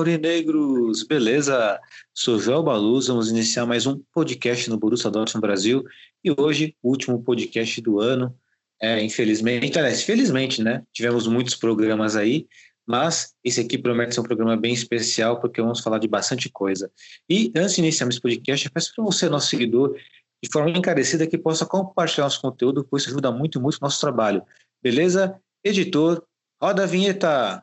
Aurinegros! Beleza? Sou João Baluz, vamos iniciar mais um podcast no Borussia Dortmund Brasil e hoje o último podcast do ano. É, infelizmente, aliás, felizmente, né? Tivemos muitos programas aí, mas esse aqui promete ser um programa bem especial porque vamos falar de bastante coisa. E antes de iniciar esse podcast, eu peço para você, nosso seguidor, de forma encarecida, que possa compartilhar nosso conteúdo, pois isso ajuda muito, muito o nosso trabalho. Beleza? Editor, roda a vinheta!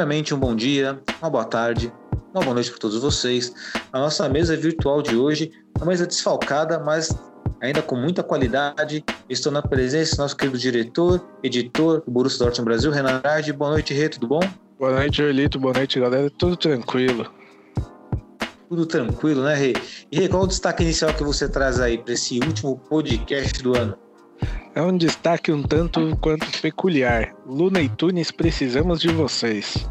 Primeiramente, um bom dia, uma boa tarde, uma boa noite para todos vocês. A nossa mesa virtual de hoje é uma mesa desfalcada, mas ainda com muita qualidade. Estou na presença do nosso querido diretor, editor do Borussia Dortmund Brasil, Renan Andrade. Boa noite, Rê, tudo bom? Boa noite, Elito. Boa noite, galera. Tudo tranquilo. Tudo tranquilo, né, Rê? E Rê, qual o destaque inicial que você traz aí para esse último podcast do ano? É um destaque um tanto quanto peculiar. Luna e Tunis, precisamos de vocês.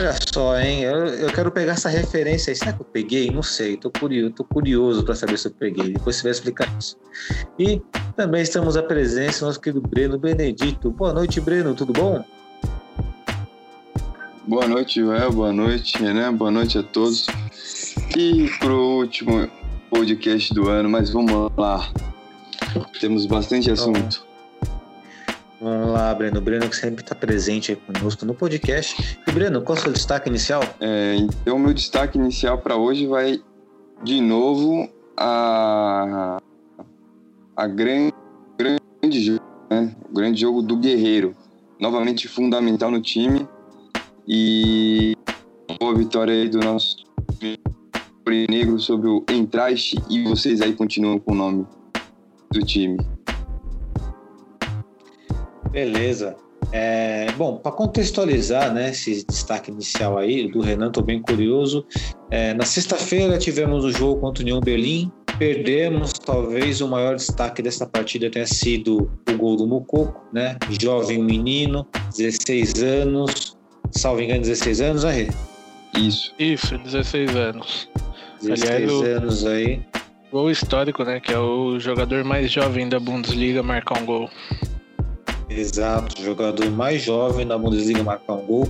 Olha só, hein? Eu, eu quero pegar essa referência aí. Será que eu peguei? Não sei. Tô curioso, tô curioso para saber se eu peguei. Depois você vai explicar isso. E também estamos à presença do nosso querido Breno Benedito. Boa noite, Breno. Tudo bom? Boa noite, Joel. Boa noite, Renan. Boa noite a todos. E pro último podcast do ano, mas vamos lá. Temos bastante assunto. Vamos lá, Breno. Breno que sempre está presente aí conosco no podcast. E, Breno, qual é o seu destaque inicial? É, então, meu destaque inicial para hoje vai de novo a, a grande, grande jogo, né? O grande jogo do Guerreiro. Novamente fundamental no time. E boa vitória aí do nosso negro sobre o Entraste. E vocês aí continuam com o nome do time. Beleza. É, bom, para contextualizar né, esse destaque inicial aí do Renan, estou bem curioso. É, na sexta-feira tivemos o jogo contra o União Berlim. Perdemos, talvez o maior destaque dessa partida tenha sido o gol do Mucoco, né? Jovem menino, 16 anos, salvo engano, 16 anos, aí. Isso. Isso, 16 anos. 16 Aliás, anos aí. Gol histórico, né? Que é o jogador mais jovem da Bundesliga marcar um gol. Exato, jogador mais jovem da Bundesliga marcar um gol.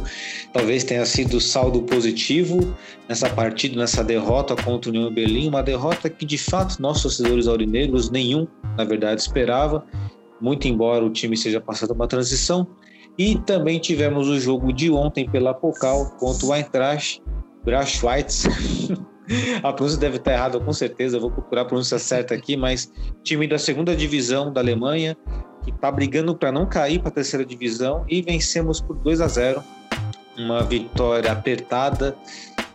Talvez tenha sido saldo positivo nessa partida, nessa derrota contra o União Berlim. Uma derrota que, de fato, nossos torcedores aurinegros, nenhum, na verdade, esperava. Muito embora o time seja passando uma transição. E também tivemos o jogo de ontem pela Pokal contra o Eintracht Braunschweig. A pronúncia deve estar errada, com certeza. Eu vou procurar a pronúncia certa aqui, mas time da segunda divisão da Alemanha, que está brigando para não cair para a terceira divisão e vencemos por 2 a 0 uma vitória apertada.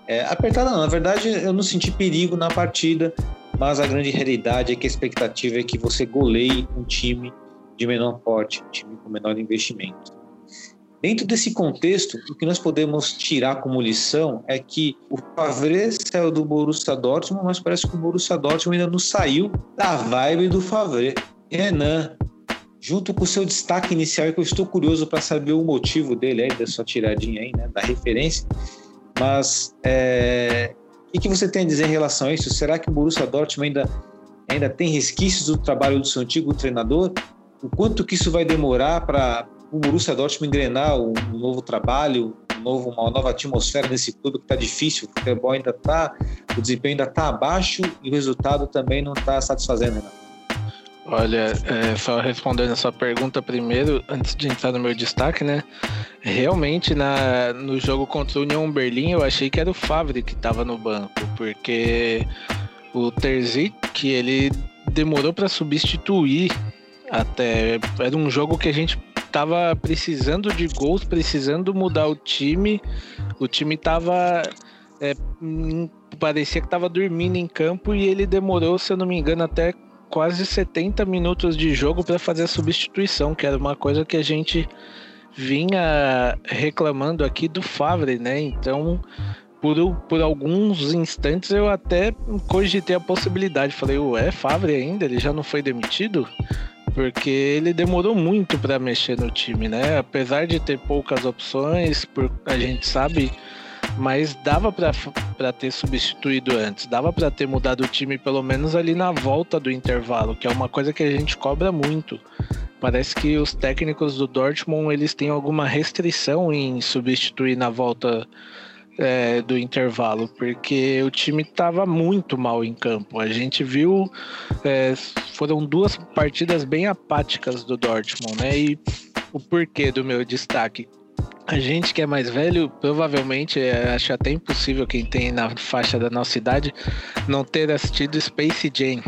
É, apertada não, na verdade eu não senti perigo na partida mas a grande realidade é que a expectativa é que você goleie um time de menor porte um time com menor investimento dentro desse contexto o que nós podemos tirar como lição é que o Favre saiu do Borussia Dortmund mas parece que o Borussia Dortmund ainda não saiu da vibe do Favre Renan junto com o seu destaque inicial, que eu estou curioso para saber o motivo dele aí, da sua tiradinha aí, né, da referência. Mas é, o que você tem a dizer em relação a isso? Será que o Borussia Dortmund ainda, ainda tem resquícios do trabalho do seu antigo treinador? O quanto que isso vai demorar para o Borussia Dortmund engrenar um novo trabalho, um novo, uma nova atmosfera nesse clube que está difícil, o futebol ainda está, o desempenho ainda está abaixo e o resultado também não está satisfazendo, né? Olha, é, só respondendo a sua pergunta primeiro, antes de entrar no meu destaque, né? Realmente, na, no jogo contra o Union Berlim, eu achei que era o Favre que estava no banco, porque o Terzic, ele demorou para substituir até. Era um jogo que a gente tava precisando de gols, precisando mudar o time. O time tava. É, hum, parecia que tava dormindo em campo e ele demorou, se eu não me engano, até quase 70 minutos de jogo para fazer a substituição, que era uma coisa que a gente vinha reclamando aqui do Favre, né? Então, por, por alguns instantes eu até cogitei a possibilidade. Falei, ué, Favre ainda? Ele já não foi demitido? Porque ele demorou muito para mexer no time, né? Apesar de ter poucas opções, por, a gente sabe mas dava para ter substituído antes, dava para ter mudado o time pelo menos ali na volta do intervalo, que é uma coisa que a gente cobra muito. Parece que os técnicos do Dortmund eles têm alguma restrição em substituir na volta é, do intervalo, porque o time estava muito mal em campo. A gente viu, é, foram duas partidas bem apáticas do Dortmund, né? E o porquê do meu destaque? A gente que é mais velho, provavelmente, é, acho até impossível quem tem na faixa da nossa idade não ter assistido Space Jam.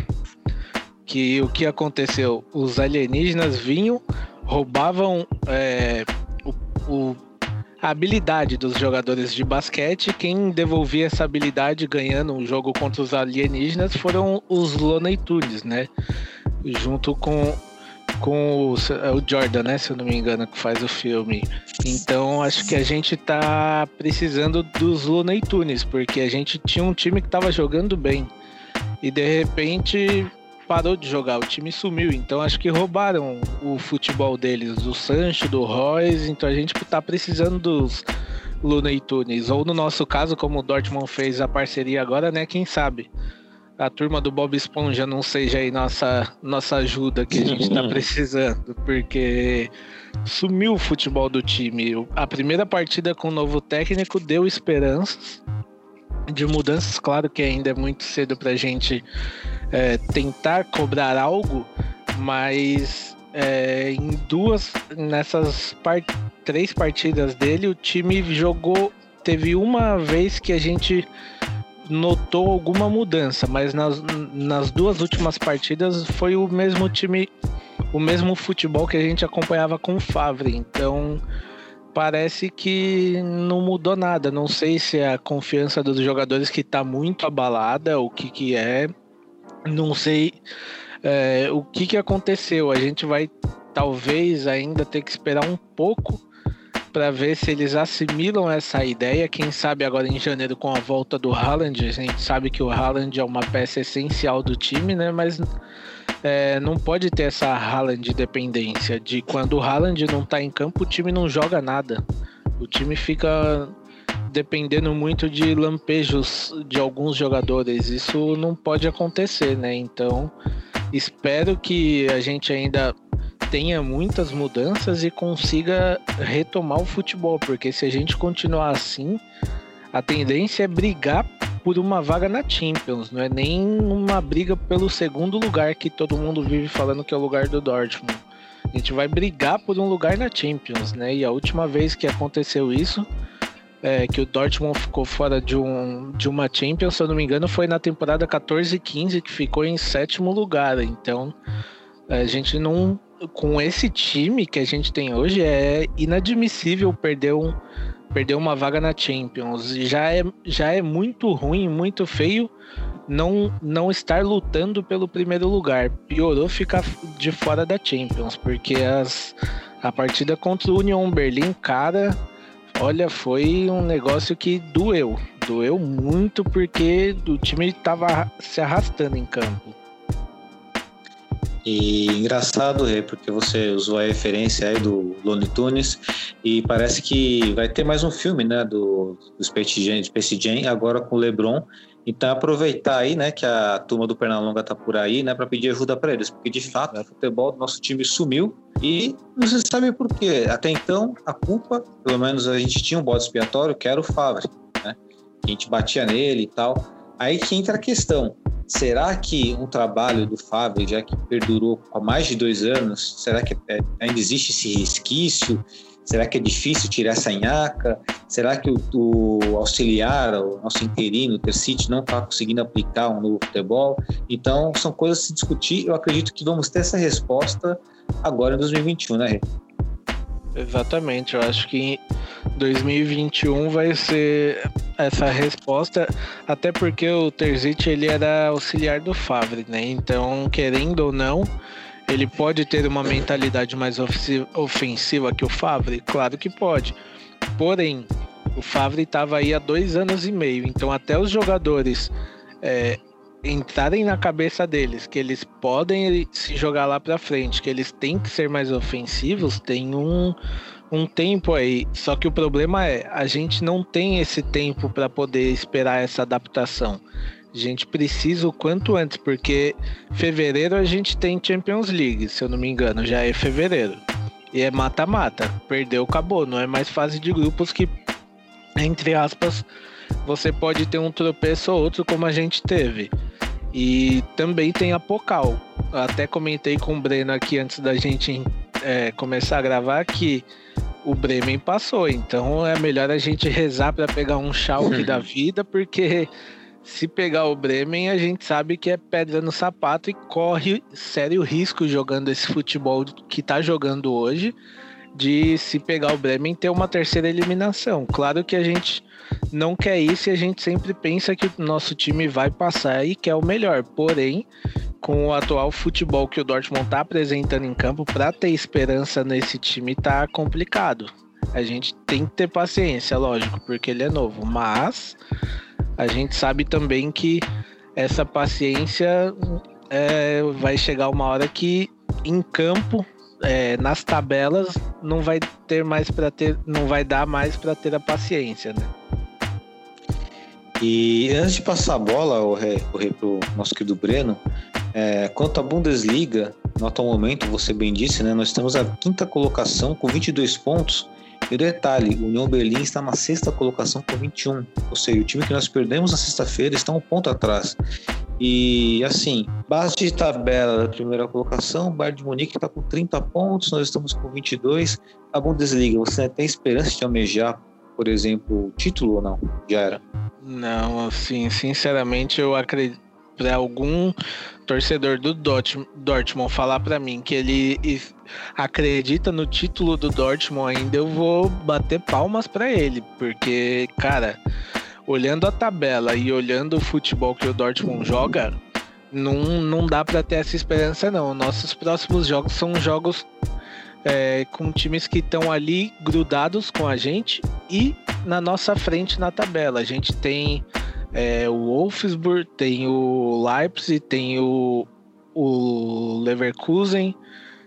Que o que aconteceu? Os alienígenas vinham, roubavam é, o, o, habilidade dos jogadores de basquete. Quem devolvia essa habilidade ganhando um jogo contra os alienígenas foram os Looney Tunes, né? Junto com com o, é o, Jordan, né? Se eu não me engano, que faz o filme. Então acho que a gente tá precisando dos Looney Tunes, porque a gente tinha um time que tava jogando bem. E de repente parou de jogar, o time sumiu. Então acho que roubaram o futebol deles, do Sancho, do Royce. Então a gente tá precisando dos Looney Tunes. Ou no nosso caso, como o Dortmund fez a parceria agora, né? Quem sabe? a turma do Bob Esponja não seja aí nossa, nossa ajuda que a gente está precisando, porque sumiu o futebol do time. A primeira partida com o novo técnico deu esperanças de mudanças. Claro que ainda é muito cedo para a gente é, tentar cobrar algo, mas é, em duas, nessas três partidas dele, o time jogou. Teve uma vez que a gente notou alguma mudança, mas nas, nas duas últimas partidas foi o mesmo time, o mesmo futebol que a gente acompanhava com o Favre. Então parece que não mudou nada. Não sei se é a confiança dos jogadores que está muito abalada, o que, que é. Não sei é, o que, que aconteceu. A gente vai talvez ainda ter que esperar um pouco para ver se eles assimilam essa ideia. Quem sabe agora em janeiro com a volta do Haaland, a gente sabe que o Haaland é uma peça essencial do time, né? Mas é, não pode ter essa Haaland dependência de quando o Haaland não tá em campo, o time não joga nada. O time fica dependendo muito de lampejos de alguns jogadores. Isso não pode acontecer, né? Então, espero que a gente ainda tenha muitas mudanças e consiga retomar o futebol, porque se a gente continuar assim, a tendência é brigar por uma vaga na Champions, não é nem uma briga pelo segundo lugar que todo mundo vive falando que é o lugar do Dortmund. A gente vai brigar por um lugar na Champions, né? E a última vez que aconteceu isso, é, que o Dortmund ficou fora de, um, de uma Champions, se eu não me engano, foi na temporada 14-15, que ficou em sétimo lugar. Então, a gente não com esse time que a gente tem hoje, é inadmissível perder, um, perder uma vaga na Champions. Já é, já é muito ruim, muito feio não, não estar lutando pelo primeiro lugar. Piorou ficar de fora da Champions, porque as, a partida contra o Union Berlim, cara, olha, foi um negócio que doeu. Doeu muito porque o time estava se arrastando em campo. E engraçado, Rê, porque você usou a referência aí do Looney Tunes e parece que vai ter mais um filme, né, do, do Space, Jam, Space Jam, agora com o LeBron. Então aproveitar aí, né, que a turma do Pernalonga tá por aí, né, para pedir ajuda para eles, porque de fato o futebol do nosso time sumiu e não se sabe por quê. Até então a culpa, pelo menos a gente tinha um bode expiatório, que era o Favre, né? A gente batia nele e tal. Aí que entra a questão será que um trabalho do Fábio, já que perdurou há mais de dois anos, será que é, ainda existe esse resquício? Será que é difícil tirar essa nhaca? Será que o, o auxiliar, o nosso interino, o Tercite, não está conseguindo aplicar um novo futebol? Então, são coisas a se discutir. Eu acredito que vamos ter essa resposta agora em 2021, né, Rê? Exatamente, eu acho que 2021 vai ser essa resposta, até porque o Terzic ele era auxiliar do Favre, né? Então, querendo ou não, ele pode ter uma mentalidade mais ofensiva que o Favre? Claro que pode. Porém, o Favre estava aí há dois anos e meio, então até os jogadores é, entrarem na cabeça deles que eles podem se jogar lá para frente, que eles têm que ser mais ofensivos, tem um, um tempo aí. Só que o problema é, a gente não tem esse tempo para poder esperar essa adaptação. A gente precisa o quanto antes, porque fevereiro a gente tem Champions League, se eu não me engano, já é fevereiro. E é mata-mata. Perdeu, acabou. Não é mais fase de grupos que, entre aspas, você pode ter um tropeço ou outro como a gente teve. E também tem a Pocal. até comentei com o Breno aqui antes da gente é, começar a gravar que o Bremen passou. Então é melhor a gente rezar para pegar um Schalke da vida, porque se pegar o Bremen, a gente sabe que é pedra no sapato e corre sério risco jogando esse futebol que tá jogando hoje, de se pegar o Bremen ter uma terceira eliminação. Claro que a gente não quer isso e a gente sempre pensa que o nosso time vai passar e quer o melhor. Porém, com o atual futebol que o Dortmund tá apresentando em campo, para ter esperança nesse time tá complicado. A gente tem que ter paciência, lógico, porque ele é novo, mas a gente sabe também que essa paciência é, vai chegar uma hora que em campo, é, nas tabelas, não vai ter mais para ter, não vai dar mais para ter a paciência, né? E antes de passar a bola, o rei, o nosso querido Breno, é, quanto à Bundesliga, no atual momento, você bem disse, né? Nós temos a quinta colocação com 22 pontos e detalhe, o União Berlim está na sexta colocação com 21. Ou seja, o time que nós perdemos na sexta-feira está um ponto atrás. E assim, base de tabela da primeira colocação, o Bayern de Munique está com 30 pontos, nós estamos com 22. A Bundesliga, você tem esperança de almejar, por exemplo, o título ou não? Já era? Não, assim, sinceramente eu acredito para algum torcedor do Dortmund falar para mim que ele acredita no título do Dortmund ainda, eu vou bater palmas para ele, porque, cara, olhando a tabela e olhando o futebol que o Dortmund joga, não, não dá para ter essa esperança não. Nossos próximos jogos são jogos é, com times que estão ali grudados com a gente e na nossa frente na tabela. A gente tem é, o Wolfsburg, tem o Leipzig, tem o, o Leverkusen,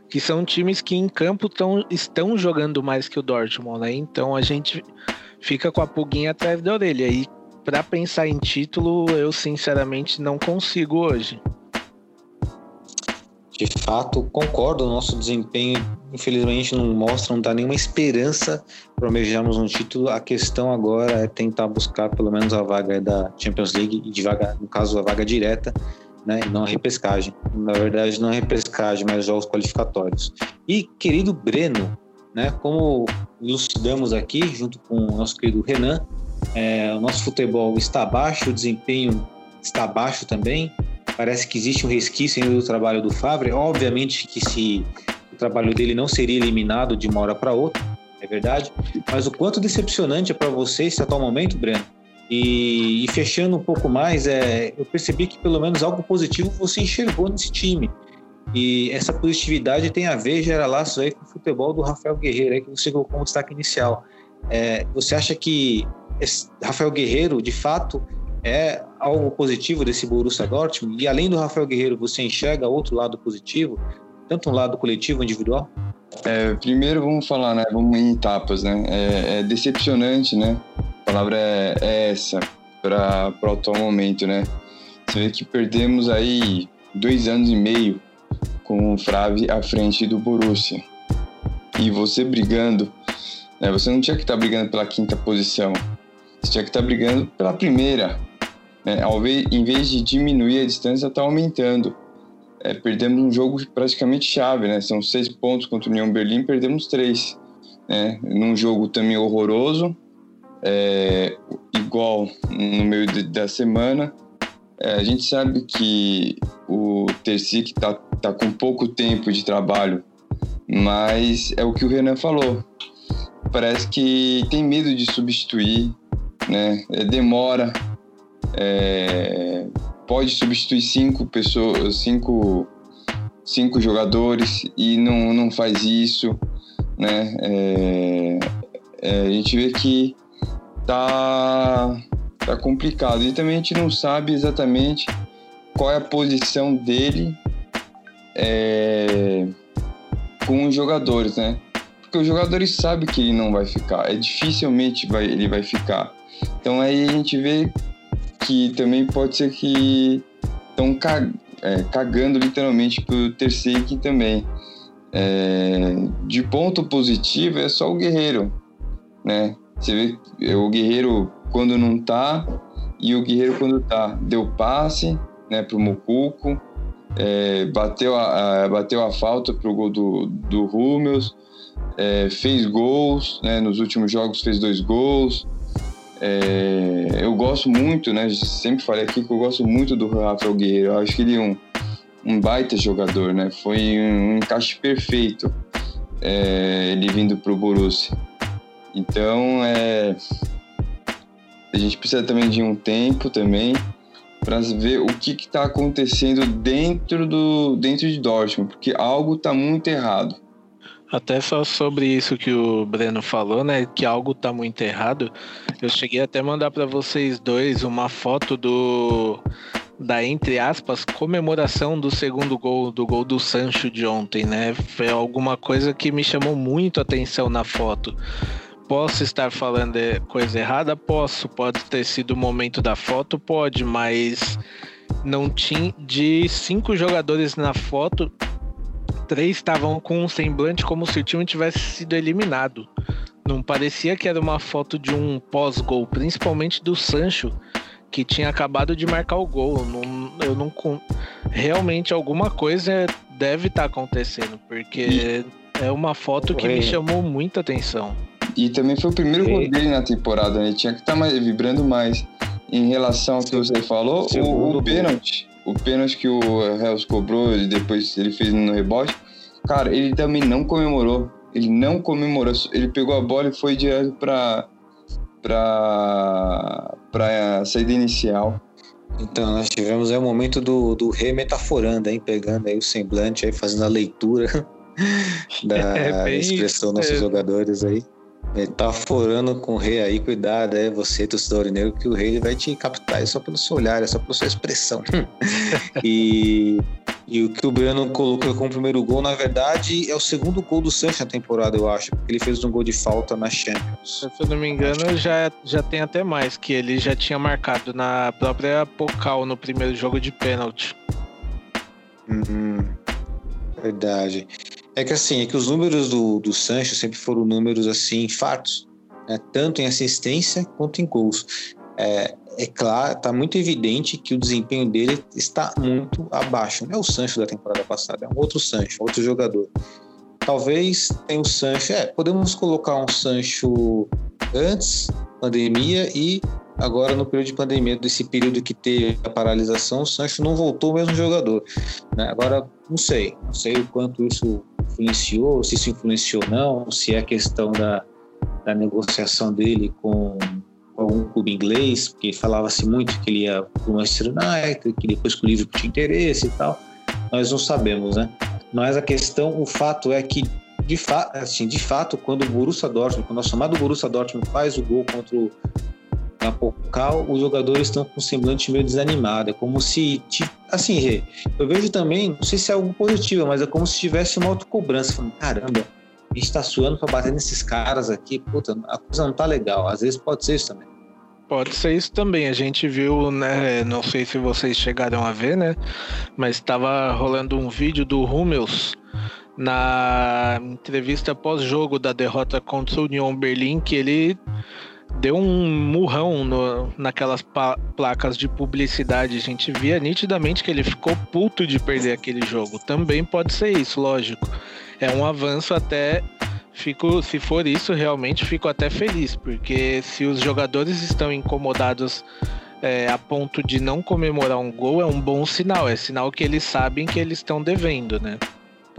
que são times que em campo tão, estão jogando mais que o Dortmund, né? Então a gente fica com a pulguinha atrás da orelha. E para pensar em título, eu sinceramente não consigo hoje. De fato, concordo. Nosso desempenho, infelizmente, não mostra, não dá nenhuma esperança para almejarmos um título. A questão agora é tentar buscar pelo menos a vaga da Champions League e, de vaga, no caso, a vaga direta, né? E não a repescagem. Na verdade, não a repescagem, mas jogos qualificatórios. E, querido Breno, né? Como elucidamos aqui, junto com o nosso querido Renan, é, o nosso futebol está abaixo, o desempenho está abaixo também Parece que existe um resquício ainda do trabalho do Favre. Obviamente que se o trabalho dele não seria eliminado de uma hora para outra, é verdade. Mas o quanto decepcionante é para você esse atual momento, Breno? E, e, fechando um pouco mais, é, eu percebi que pelo menos algo positivo você enxergou nesse time. E essa positividade tem a ver, gera laços aí com o futebol do Rafael Guerreiro, aí que você colocou como destaque inicial. É, você acha que Rafael Guerreiro, de fato, é algo positivo desse Borussia Dortmund? E além do Rafael Guerreiro, você enxerga outro lado positivo, tanto um lado coletivo, individual? É, primeiro vamos falar, né? Vamos em etapas, né? É, é decepcionante, né? A palavra é, é essa para o atual momento, né? Você vê que perdemos aí dois anos e meio com o Frave à frente do Borussia. E você brigando, né? Você não tinha que estar tá brigando pela quinta posição. Você tinha que estar tá brigando pela primeira, Né? Ao vez, em vez de diminuir a distância, está aumentando. É, perdemos um jogo praticamente chave, né? São seis pontos contra o União Berlim, perdemos três. Né? Num jogo também horroroso, é, igual no meio de, da semana. É, a gente sabe que o Tercic está tá com pouco tempo de trabalho, mas é o que o Renan falou. Parece que tem medo de substituir, né? É, demora. É, pode substituir cinco pessoas, cinco, cinco jogadores e não, não faz isso, né? É, é, a gente vê que tá, tá complicado. E também a gente não sabe exatamente qual é a posição dele é, com os jogadores, né? Porque os jogadores sabem que ele não vai ficar, é dificilmente vai, ele vai ficar. Então aí a gente vê que também pode ser que estão é, cagando literalmente pro terceiro também. É, de ponto positivo é só o Guerreiro, né? Você vê o Guerreiro quando não tá e o Guerreiro quando tá. Deu passe né, pro Mocuco, é, bateu, a, a, bateu a falta pro gol do, do é, fez gols, né, nos últimos jogos fez dois gols. É, eu gosto muito, né? Sempre falei aqui que eu gosto muito do Rafael Guerreiro. Eu acho que ele é um, um baita jogador, né? Foi um encaixe perfeito é, ele vindo pro Borussia. Então, é, a gente precisa também de um tempo também para ver o que está acontecendo dentro do dentro de Dortmund, porque algo está muito errado. Até só sobre isso que o Breno falou, né? Que algo tá muito errado. Eu cheguei até a mandar para vocês dois uma foto do da entre aspas comemoração do segundo gol do gol do Sancho de ontem, né? Foi alguma coisa que me chamou muito a atenção na foto. Posso estar falando coisa errada? Posso. Pode ter sido o momento da foto? Pode, mas não tinha. De cinco jogadores na foto, três estavam com um semblante como se o time tivesse sido eliminado. Não parecia que era uma foto de um pós-gol, principalmente do Sancho, que tinha acabado de marcar o gol. Não, eu não. Realmente alguma coisa deve estar tá acontecendo, porque e... é uma foto que me chamou muita atenção. E também foi o primeiro gol dele na temporada, né? Tinha que estar tá mais, vibrando mais. Em relação ao que você falou, o, o pênalti, o pênalti que o Hells cobrou e depois ele fez no rebote, cara, ele também não comemorou. Ele não comemorou. Ele pegou a bola e foi direto para para para saída inicial. Então, nós tivemos aí o momento do, do remetaforando, hein? Pegando aí o semblante, aí fazendo a leitura da é, expressão dos nossos jogadores aí. Metaforando tá com o rei aí, cuidado, é você, torcedor negro, que o rei vai te captar é só pelo seu olhar, é só pela sua expressão. e, e o que o Breno colocou como primeiro gol, na verdade, é o segundo gol do Sancho na temporada, eu acho, porque ele fez um gol de falta na Champions. Se eu não me engano, já, já tem até mais, que ele já tinha marcado na própria Pocal no primeiro jogo de pênalti. Uhum. Verdade. É que assim, é que os números do, do Sancho sempre foram números assim, fartos, né? tanto em assistência quanto em gols. É, é claro, está muito evidente que o desempenho dele está muito abaixo. Não é o Sancho da temporada passada, é um outro Sancho, outro jogador. Talvez tenha o Sancho, é, podemos colocar um Sancho antes pandemia e agora no período de pandemia, desse período que teve a paralisação, o Sancho não voltou o mesmo jogador. Né? Agora, não sei, não sei o quanto isso influenciou, se isso influenciou ou não, se é questão da, da negociação dele com, algum clube inglês, porque falava-se muito que ele ia para o Manchester United, que depois que o Liverpool tinha interesse e tal. Nós não sabemos, né? Mas a questão, o fato é que de, fa assim, de fato, quando o Borussia Dortmund, quando o nosso amado Borussia Dortmund faz o gol contra o na Pocal, os jogadores estão com um semblante meio desanimado. É como se. Assim, eu vejo também, não sei se é algo positivo, mas é como se tivesse uma autocobrança. Falando, caramba, a gente tá suando para bater nesses caras aqui, puta, a coisa não tá legal. Às vezes pode ser isso também. Pode ser isso também. A gente viu, né? Não sei se vocês chegaram a ver, né? Mas estava rolando um vídeo do Hummels na entrevista pós-jogo da derrota contra o Union Berlim, que ele deu um murrão no, naquelas placas de publicidade. A gente via nitidamente que ele ficou puto de perder aquele jogo. Também pode ser isso, lógico. É um avanço até. Fico, se for isso, realmente fico até feliz, porque se os jogadores estão incomodados é, a ponto de não comemorar um gol, é um bom sinal. É sinal que eles sabem que eles estão devendo, né?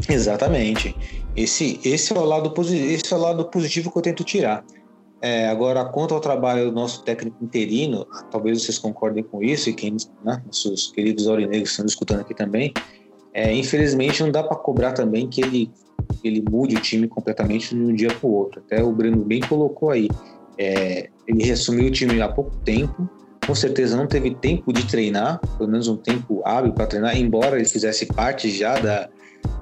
Exatamente. Esse, esse, é o lado, esse é o lado positivo que eu tento tirar. É, agora, quanto ao trabalho do nosso técnico interino, talvez vocês concordem com isso, e quem, né, nossos queridos aurinegros estão escutando aqui também, é, infelizmente não dá para cobrar também que ele, ele mude o time completamente de um dia para o outro. Até o Breno bem colocou aí. É, ele resumiu o time há pouco tempo, com certeza não teve tempo de treinar, pelo menos um tempo hábil para treinar, embora ele fizesse parte já da,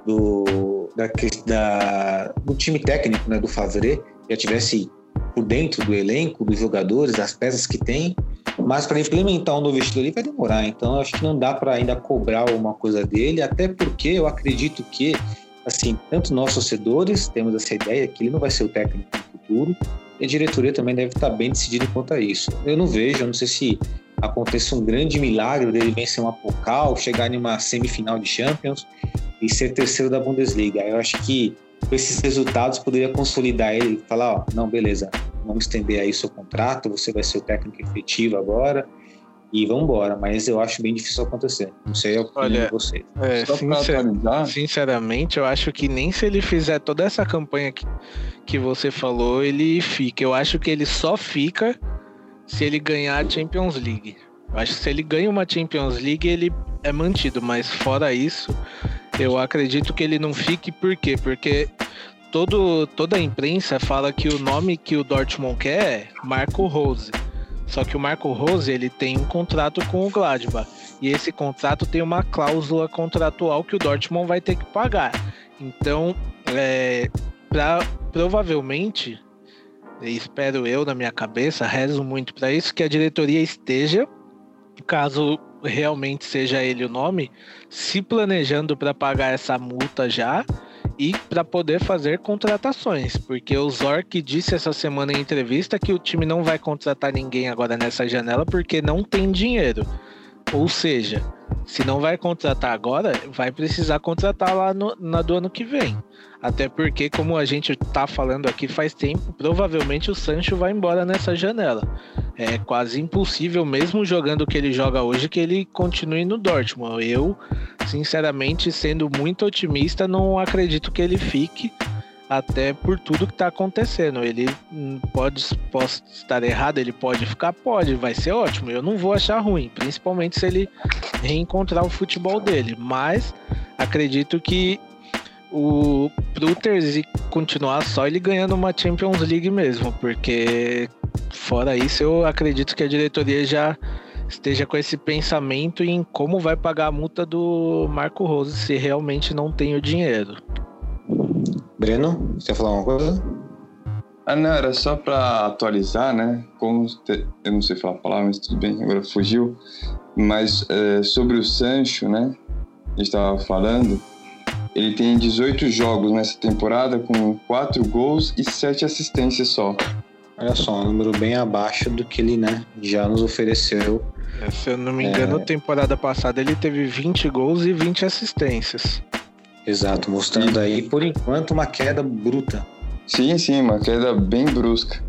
do, da, da, do time técnico né, do Favre, já tivesse por dentro do elenco, dos jogadores, das peças que tem, mas para implementar um novo estilo ali vai demorar. Então acho que não dá para ainda cobrar alguma coisa dele, até porque eu acredito que, assim, tanto nós torcedores temos essa ideia que ele não vai ser o técnico no futuro, e a diretoria também deve estar bem decidida quanto a isso. Eu não vejo, eu não sei se aconteça um grande milagre dele vencer uma Pokal, chegar em uma semifinal de Champions e ser terceiro da Bundesliga. Eu acho que esses resultados poderia consolidar ele e falar, ó, não, beleza, vamos estender aí seu contrato, você vai ser o técnico efetivo agora e vamos embora. Mas eu acho bem difícil acontecer. Não sei a opinião Olha, de vocês. É, sincer, sinceramente, eu acho que nem se ele fizer toda essa campanha que, que você falou, ele fica. Eu acho que ele só fica se ele ganhar a Champions League. Eu acho que se ele ganha uma Champions League, ele é mantido, mas fora isso, eu acredito que ele não fique, por quê? Porque todo, toda a imprensa fala que o nome que o Dortmund quer é Marco Rose. Só que o Marco Rose ele tem um contrato com o Gladbach. E esse contrato tem uma cláusula contratual que o Dortmund vai ter que pagar. Então, é, pra, provavelmente, espero eu na minha cabeça, rezo muito para isso, que a diretoria esteja, caso realmente seja ele o nome, se planejando para pagar essa multa já e para poder fazer contratações, porque o Zork disse essa semana em entrevista que o time não vai contratar ninguém agora nessa janela porque não tem dinheiro. Ou seja, se não vai contratar agora, vai precisar contratar lá no, na do ano que vem. Até porque, como a gente tá falando aqui faz tempo, provavelmente o Sancho vai embora nessa janela. É quase impossível, mesmo jogando o que ele joga hoje, que ele continue no Dortmund. Eu, sinceramente, sendo muito otimista, não acredito que ele fique até por tudo que está acontecendo. Ele hum, pode, pode estar errado, ele pode ficar, pode, vai ser ótimo. Eu não vou achar ruim, principalmente se ele reencontrar o futebol dele. Mas acredito que o pro Terzi continuar só ele ganhando uma Champions League mesmo, porque fora isso eu acredito que a diretoria já esteja com esse pensamento em como vai pagar a multa do Marco Rose se realmente não tem o dinheiro. Breno, você quer falar uma coisa? Ah, não, era só para atualizar, né? Como te... eu não sei falar a palavra, mas tudo bem, agora fugiu. Mas é, sobre o Sancho, né? A gente estava falando ele tem 18 jogos nessa temporada com 4 gols e 7 assistências só. Olha só, um número bem abaixo do que ele né, já nos ofereceu. É, se eu não me engano, é... temporada passada ele teve 20 gols e 20 assistências. Exato, mostrando aí, por enquanto, uma queda bruta. Sim, sim, uma queda bem brusca.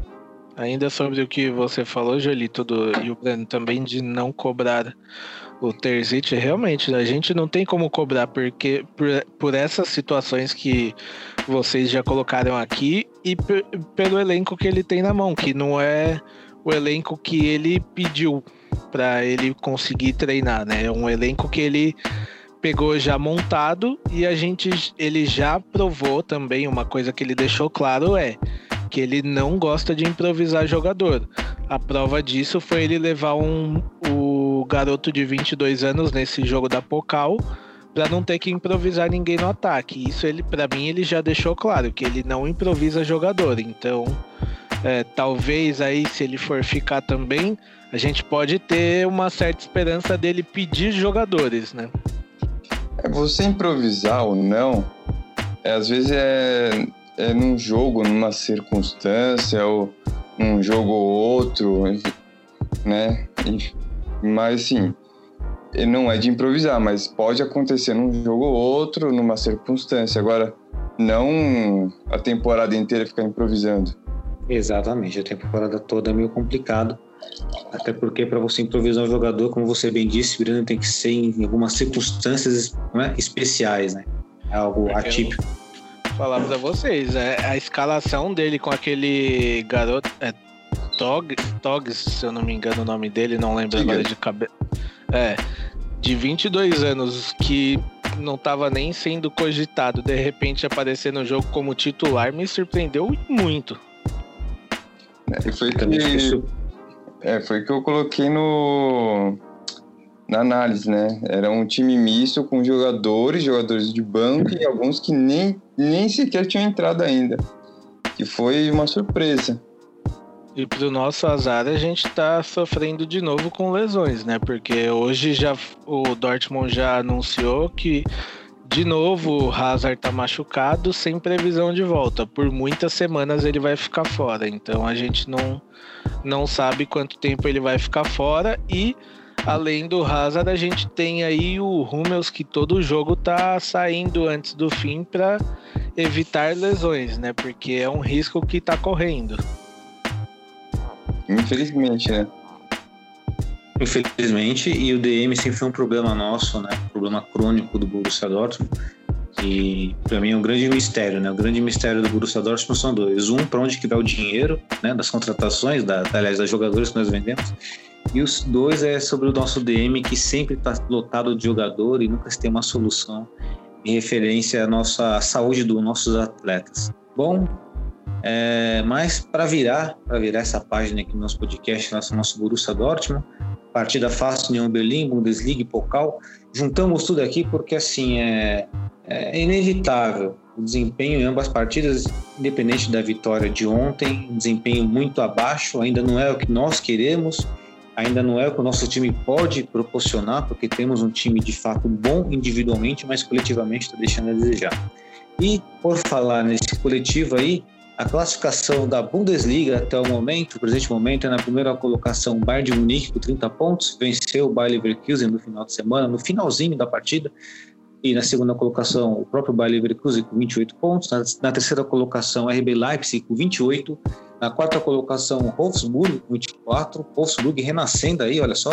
Ainda sobre o que você falou, Jolito, do, e o Breno também, de não cobrar o Terzic, realmente, a gente não tem como cobrar, porque por, por essas situações que vocês já colocaram aqui e pelo elenco que ele tem na mão, que não é o elenco que ele pediu para ele conseguir treinar, né? É um elenco que ele pegou já montado e a gente ele já provou também uma coisa que ele deixou claro é que ele não gosta de improvisar jogador. A prova disso foi ele levar um, o garoto de 22 anos nesse jogo da Pocal para não ter que improvisar ninguém no ataque. Isso ele, para mim, ele já deixou claro que ele não improvisa jogador. Então, é, talvez aí se ele for ficar também, a gente pode ter uma certa esperança dele pedir jogadores, né? É, você improvisar ou não, é, às vezes é, é num jogo, numa circunstância, ou num jogo ou outro, né? Mas assim, não é de improvisar, mas pode acontecer num jogo ou outro, numa circunstância. Agora, não a temporada inteira ficar improvisando. Exatamente, a temporada toda é meio complicado. Até porque para você improvisar um jogador, como você bem disse, o tem que ser em algumas circunstâncias né, especiais, né? É algo é atípico. Falar para vocês, é, a escalação dele com aquele garoto. É, Tog, Togs, se eu não me engano o nome dele, não lembro Sim, agora de cabeça. É, de 22 anos que não estava nem sendo cogitado, de repente aparecer no jogo como titular, me surpreendeu muito. É, foi que, é, foi que eu coloquei no na análise, né? Era um time misto com jogadores, jogadores de banco e alguns que nem, nem sequer tinham entrado ainda. Que foi uma surpresa. E pro nosso azar, a gente tá sofrendo de novo com lesões, né? Porque hoje já o Dortmund já anunciou que de novo o Hazard tá machucado sem previsão de volta. Por muitas semanas ele vai ficar fora. Então a gente não, não sabe quanto tempo ele vai ficar fora e além do Hazard, a gente tem aí o Hummels que todo jogo tá saindo antes do fim para evitar lesões, né? Porque é um risco que tá correndo. Infelizmente, né? Infelizmente, e o DM sempre foi um problema nosso, né? Um problema crônico do Borussia Dortmund. E para mim é um grande mistério, né? O grande mistério do Borussia Dortmund são dois. Um, para onde que vai o dinheiro, né? Das contratações, da, aliás, das jogadores que nós vendemos. E os dois é sobre o nosso DM, que sempre está lotado de jogador e nunca se tem uma solução em referência à nossa saúde dos nossos atletas. Bom, é, mas para virar, para virar essa página aqui no nosso podcast, nosso, nosso Borussia Dortmund, partida fácil, União Berlim, Bundesliga e Pokal, juntamos tudo aqui porque assim é, é inevitável o desempenho em ambas partidas, independente da vitória de ontem, desempenho muito abaixo, ainda não é o que nós queremos, ainda não é o que o nosso time pode proporcionar, porque temos um time de fato bom individualmente, mas coletivamente está deixando a desejar. E por falar nesse coletivo aí, a classificação da Bundesliga até o momento, o presente momento, é na primeira colocação o Bayern de Munique com 30 pontos, venceu o Bayer Leverkusen no final de semana, no finalzinho da partida, e na segunda colocação o próprio Bayer Leverkusen com 28 pontos, na, na terceira colocação RB Leipzig com 28, na quarta colocação Wolfsburg com 24, Wolfsburg renascendo aí, olha só,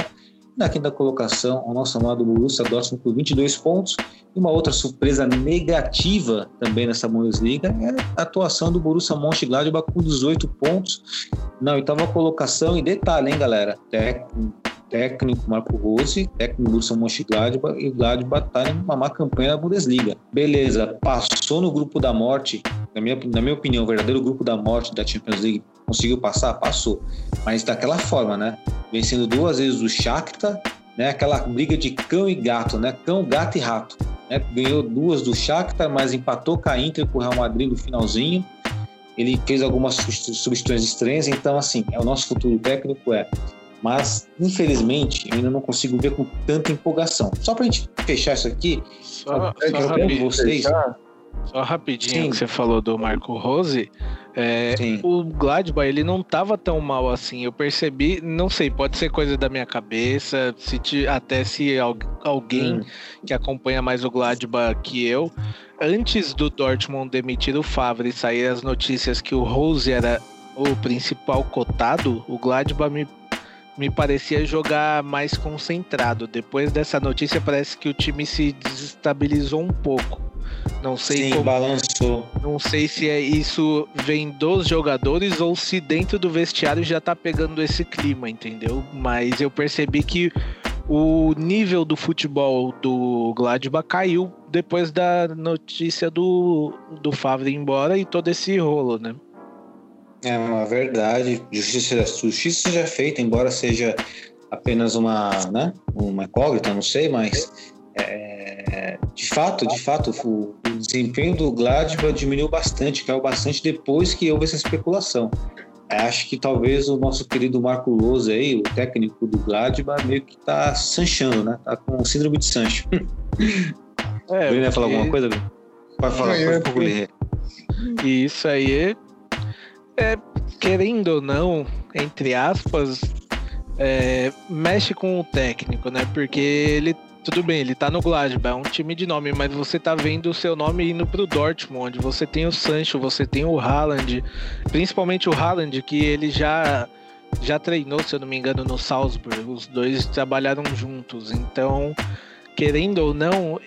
na quinta colocação, o nosso amado Borussia Dortmund com 22 pontos. E uma outra surpresa negativa também nessa Bundesliga é a atuação do Borussia Mönchengladbach com 18 pontos na oitava colocação. E detalhe, hein, galera? Técnico, Marco Rose, técnico Borussia Mönchengladbach e Gladbach está em uma má campanha na Bundesliga. Beleza, passou no grupo da morte, na minha, na minha opinião, o verdadeiro grupo da morte da Champions League conseguiu passar? Passou. Mas daquela forma, né? Vencendo duas vezes o Shakhtar, né? Aquela briga de cão e gato, né? Cão, gato e rato. Né? Ganhou duas do Shakhtar, mas empatou com a Inter com o Real Madrid no finalzinho. Ele fez algumas substituições estranhas, então assim, é o nosso futuro técnico é. Mas infelizmente, eu ainda não consigo ver com tanta empolgação. Só para a gente fechar isso aqui, só, só vocês. Só rapidinho Sim. que você falou do Marco Rose, é, o Gladbach ele não tava tão mal assim. Eu percebi, não sei, pode ser coisa da minha cabeça, se te, até se alguém hum. que acompanha mais o Gladbach que eu, antes do Dortmund demitir o Favre e sair as notícias que o Rose era o principal cotado, o Gladbach me me parecia jogar mais concentrado. Depois dessa notícia, parece que o time se desestabilizou um pouco. Não sei Sim, como, balançou. Não sei se é isso vem dos jogadores ou se dentro do vestiário já tá pegando esse clima, entendeu? Mas eu percebi que o nível do futebol do Gladbach caiu depois da notícia do, do Favre ir embora e todo esse rolo, né? É uma verdade. Justiça, justiça já feita, embora seja apenas uma, né, uma incógnita, não sei, mas é, de fato, de fato, o, o desempenho do Gladbach diminuiu bastante, caiu bastante depois que houve essa especulação. É, acho que talvez o nosso querido Marco Lose aí, o técnico do Gladbach, meio que tá sanchando, né? Tá com síndrome de Sancho. É, o vai falar alguma coisa? Pode falar, pode concluir. E isso aí é, é querendo ou não, entre aspas, é, mexe com o técnico, né? Porque ele, tudo bem, ele tá no Gladbach, é um time de nome, mas você tá vendo o seu nome indo pro Dortmund, você tem o Sancho, você tem o Haaland, principalmente o Haaland, que ele já já treinou, se eu não me engano, no Salzburg. Os dois trabalharam juntos. Então, querendo ou não,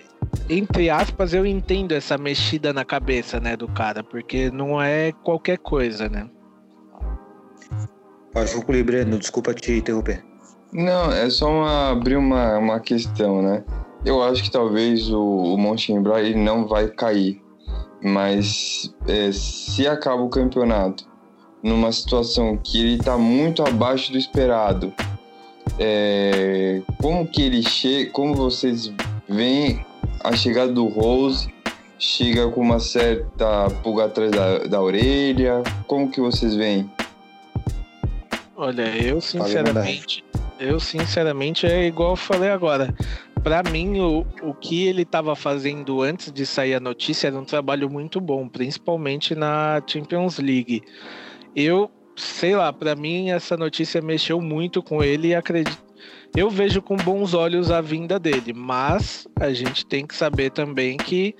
entre aspas, eu entendo essa mexida na cabeça, né, do cara, porque não é qualquer coisa, né? Pode concluir, Breno, desculpa te interromper. Não, é só uma, abrir uma, uma questão, né? Eu acho que talvez o, o Montenegro ele não vai cair, mas é, se acaba o campeonato numa situação que ele está muito abaixo do esperado, é, como que ele chega, como vocês veem a chegada do Rose, chega com uma certa pulga atrás da, da orelha, como que vocês veem? Olha, eu sinceramente, eu sinceramente é igual eu falei agora. Para mim, o, o que ele estava fazendo antes de sair a notícia era um trabalho muito bom, principalmente na Champions League. Eu, sei lá, para mim essa notícia mexeu muito com ele e acredito. Eu vejo com bons olhos a vinda dele, mas a gente tem que saber também que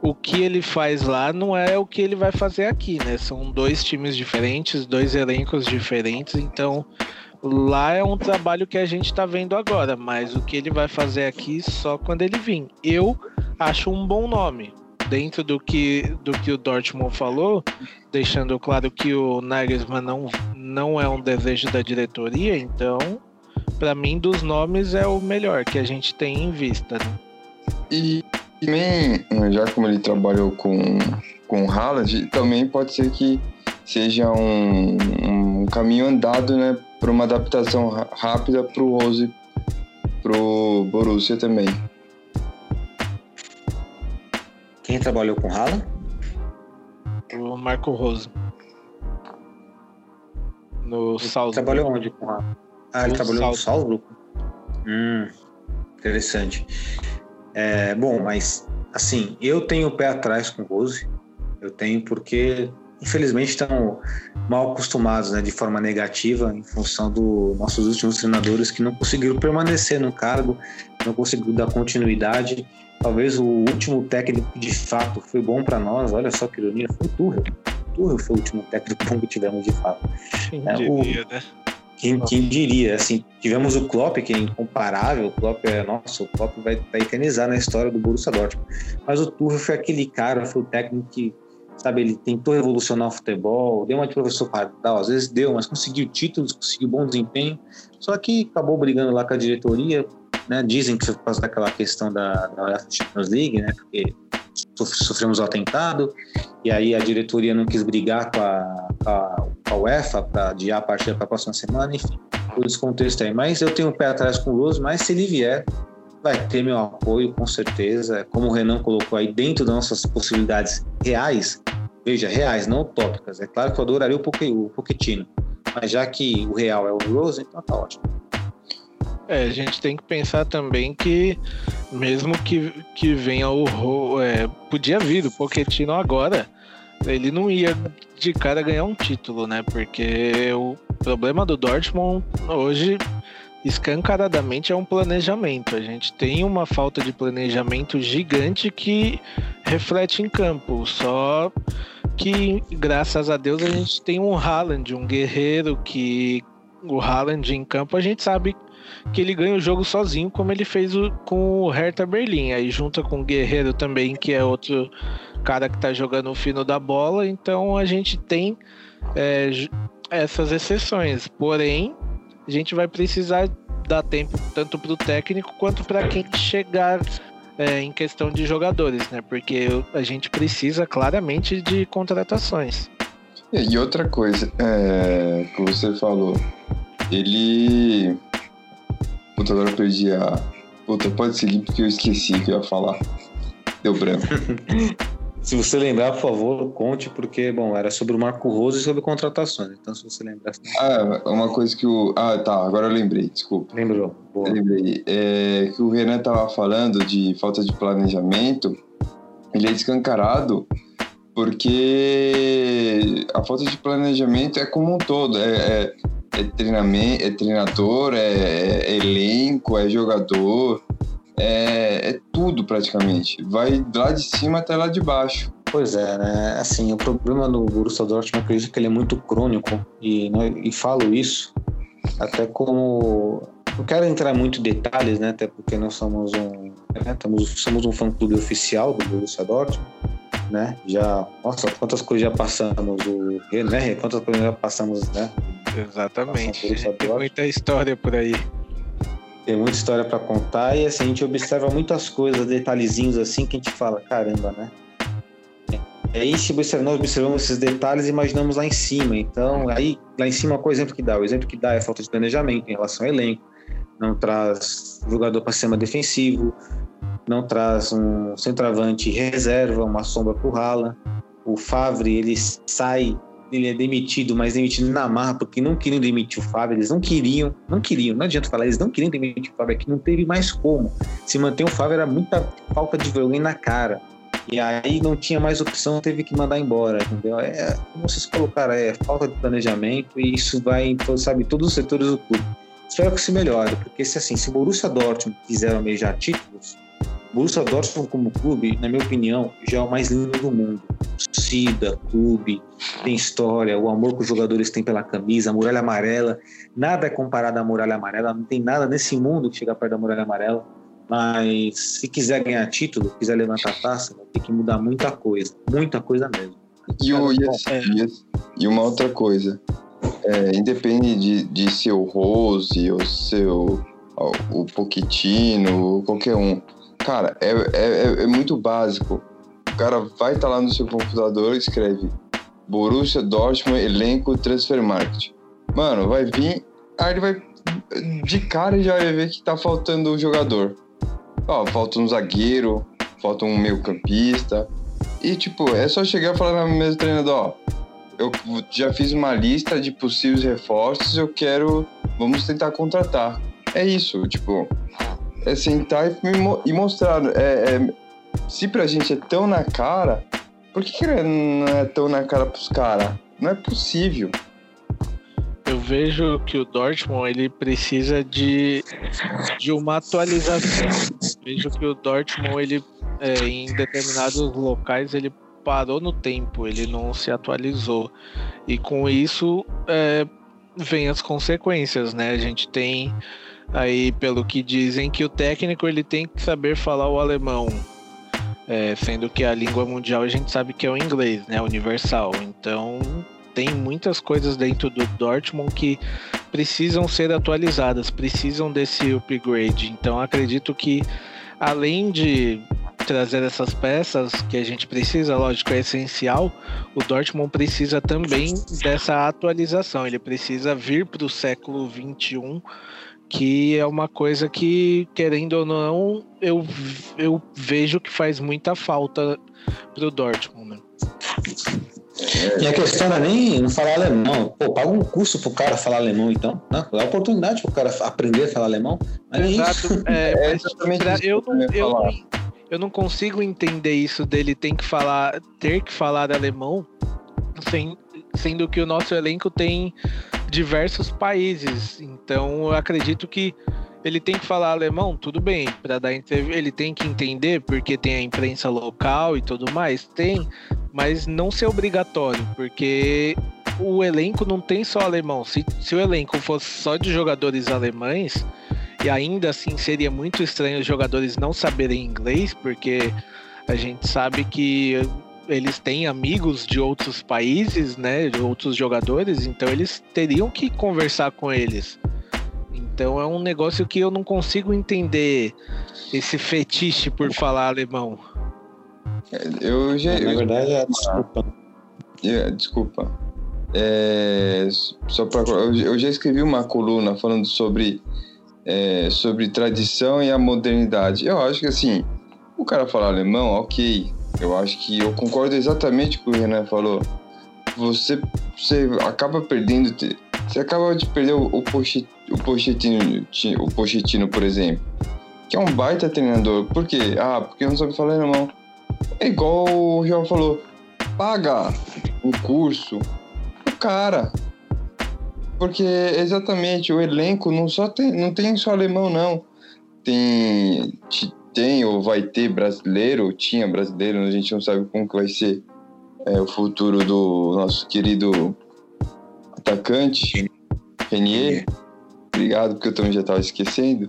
o que ele faz lá não é o que ele vai fazer aqui, né? São dois times diferentes, dois elencos diferentes, então lá é um trabalho que a gente está vendo agora, mas o que ele vai fazer aqui só quando ele vir. Eu acho um bom nome. Dentro do que, do que o Dortmund falou, deixando claro que o Nagelsmann não, não é um desejo da diretoria, então, para mim, dos nomes é o melhor que a gente tem em vista. Né? E também, já como ele trabalhou com, com Haaland, também pode ser que seja um, um caminho andado, né, para uma adaptação rápida para o Rose, para o Borussia também. Quem trabalhou com Haaland? O Marco Rose. No Salzburg. Trabalhou onde com Haaland? Ah, ele trabalhou no Salzburg? Hum, interessante. É, bom, mas assim, eu tenho o pé atrás com o Rose. Eu tenho porque, infelizmente, estão mal acostumados né, de forma negativa em função dos nossos últimos treinadores que não conseguiram permanecer no cargo, não conseguiram dar continuidade. Talvez o último técnico de fato foi bom para nós, olha só que ironia, foi o Tuchel. O Tuchel foi o último técnico bom que tivemos de fato. Quem é, diria, o... né? Quem, quem, diria, assim, tivemos o Klopp, que é incomparável, o Klopp é, nossa, o Klopp vai, eternizar na história do Borussia Dortmund. Mas o Tuchel foi aquele cara, foi o técnico que, sabe, ele tentou revolucionar o futebol, deu uma de professor Pardal, às vezes deu, mas conseguiu títulos, conseguiu bom desempenho, só que acabou brigando lá com a diretoria, né, dizem que foi por causa daquela questão da, da Champions League, né, porque sofremos o atentado, e aí a diretoria não quis brigar com a, a, UEFA para adiar a partida para a próxima semana, enfim, todo esse contexto aí. Mas eu tenho um pé atrás com o Rose, mas se ele vier, vai ter meu apoio, com certeza. Como o Renan colocou aí, dentro das nossas possibilidades reais, veja, reais, não utópicas. É claro que eu adoraria o, o Pochettino, mas já que o real é o Rose, então tá ótimo. É, a gente tem que pensar também que mesmo que, que venha o é, podia vir o Pochettino agora, ele não ia de cara ganhar um título, né? Porque o problema do Dortmund hoje escancaradamente é um planejamento. A gente tem uma falta de planejamento gigante que reflete em campo. Só que graças a Deus a gente tem um Haaland, um guerreiro que o Haaland em campo a gente sabe que ele ganha o jogo sozinho, como ele fez o, com o Hertha Berlim. Aí junta com o Guerreiro também, que é outro cara que tá jogando o fino da bola. Então a gente tem é, essas exceções. Porém, a gente vai precisar dar tempo tanto para o técnico quanto para quem chegar é, em questão de jogadores, né? Porque a gente precisa claramente de contratações. E outra coisa é, que você falou, ele Puta, agora eu perdi a. Puta, pode seguir porque eu esqueci que eu ia falar. Deu branco. se você lembrar, por favor, conte, porque, bom, era sobre o Marco Rose e sobre contratações. Então, se você lembrar. Ah, uma coisa que o. Ah, tá, agora eu lembrei, desculpa. Lembrou. Boa. lembrei. É, que o Renan tava falando de falta de planejamento. Ele é escancarado porque a falta de planejamento é como um todo. É, é, é treinamento, é treinador, é, é elenco, é jogador, é, é tudo praticamente. Vai lá de cima até lá de baixo. Pois é, né? Assim, o problema do Borussia Dortmund, eu acredito que ele é muito crônico e, né, e falo isso até como não quero entrar muito em detalhes, né? Até porque nós somos um, né, estamos, somos um fã-clube oficial do Borussia Dortmund, né? Já, nossa, quantas coisas já passamos, o, né? Quantas coisas já passamos, né? Exatamente. Tem muita história por aí. Tem muita história para contar e assim a gente observa muitas coisas, detalhezinhos assim que a gente fala, caramba, né? Aí, se nós observamos esses detalhes e imaginamos lá em cima. Então, aí, lá em cima, qual é o exemplo que dá? O exemplo que dá é falta de planejamento em relação ao elenco, não traz jogador para cima defensivo, não traz um centroavante reserva, uma sombra para o Rala. O Favre, ele sai, ele é demitido, mas demitido na marra, porque não queriam demitir o Favre, eles não queriam, não queriam, não adianta falar, eles não queriam demitir o Favre, é que não teve mais como. Se manter o Favre era muita falta de vergonha na cara. E aí não tinha mais opção, teve que mandar embora, entendeu? É, como vocês colocaram, é falta de planejamento e isso vai em todo, sabe, todos os setores do clube. Espero que se melhore, porque se assim, se o Borussia Dortmund quiser almejar títulos, o Borussia Dortmund como clube, na minha opinião, já é o mais lindo do mundo. Torcida, clube, tem história, o amor que os jogadores têm pela camisa, a muralha amarela, nada é comparado à muralha amarela, não tem nada nesse mundo que chega perto da muralha amarela mas se quiser ganhar título, quiser levantar a taça, vai ter que mudar muita coisa. Muita coisa mesmo. E, o, e, e, e uma outra coisa. É, independe de, de ser o Rose ou seu o Pochettino, qualquer um. Cara, é, é, é muito básico. O cara vai estar tá lá no seu computador e escreve Borussia Dortmund elenco transfer market. Mano, vai vir, aí ele vai de cara já vai ver que tá faltando o jogador. Ó, falta um zagueiro, falta um meio campista. E, tipo, é só chegar e falar na mesa do treinador, ó, eu já fiz uma lista de possíveis reforços, eu quero, vamos tentar contratar. É isso, tipo, é sentar e, e mostrar. É, é, se pra gente é tão na cara, por que, que não é tão na cara pros caras? Não é possível eu vejo que o Dortmund ele precisa de, de uma atualização. vejo que o Dortmund ele é, em determinados locais ele parou no tempo, ele não se atualizou e com isso é, vem as consequências, né? A gente tem aí pelo que dizem que o técnico ele tem que saber falar o alemão, é, sendo que a língua mundial a gente sabe que é o inglês, né? Universal. Então tem muitas coisas dentro do Dortmund que precisam ser atualizadas, precisam desse upgrade. Então acredito que além de trazer essas peças que a gente precisa, lógico, é essencial. O Dortmund precisa também dessa atualização. Ele precisa vir para o século 21, que é uma coisa que, querendo ou não, eu, eu vejo que faz muita falta para o Dortmund. Né? E a questão não é nem não falar alemão. Pô, paga um curso pro cara falar alemão, então. Né? Dá oportunidade pro cara aprender a falar alemão. Mas Exato. É, é exatamente eu, não, eu, não, eu não consigo entender isso dele tem que falar, ter que falar alemão, sem, sendo que o nosso elenco tem diversos países. Então eu acredito que ele tem que falar alemão, tudo bem, para dar entrevista, ele tem que entender porque tem a imprensa local e tudo mais, tem, mas não ser obrigatório, porque o elenco não tem só alemão. Se, se o elenco fosse só de jogadores alemães, e ainda assim seria muito estranho os jogadores não saberem inglês, porque a gente sabe que eles têm amigos de outros países, né, de outros jogadores, então eles teriam que conversar com eles. Então é um negócio que eu não consigo entender esse fetiche por falar alemão. Eu já. Na verdade, é desculpa. É, desculpa. É, só pra, eu já escrevi uma coluna falando sobre, é, sobre tradição e a modernidade. Eu acho que assim, o cara falar alemão, ok. Eu acho que eu concordo exatamente com o que o Renan falou. Você, você acaba perdendo. Você acaba de perder o, o, Pochettino, o, Pochettino, o por exemplo, que é um baita treinador. Por quê? Ah, porque não sabe falar alemão. É igual o João falou. paga um curso pro cara. Porque exatamente o elenco não só tem, não tem só alemão não. Tem tem ou vai ter brasileiro, ou tinha brasileiro, a gente não sabe como que vai ser é, o futuro do nosso querido atacante Renier. Obrigado, porque eu também já estava esquecendo.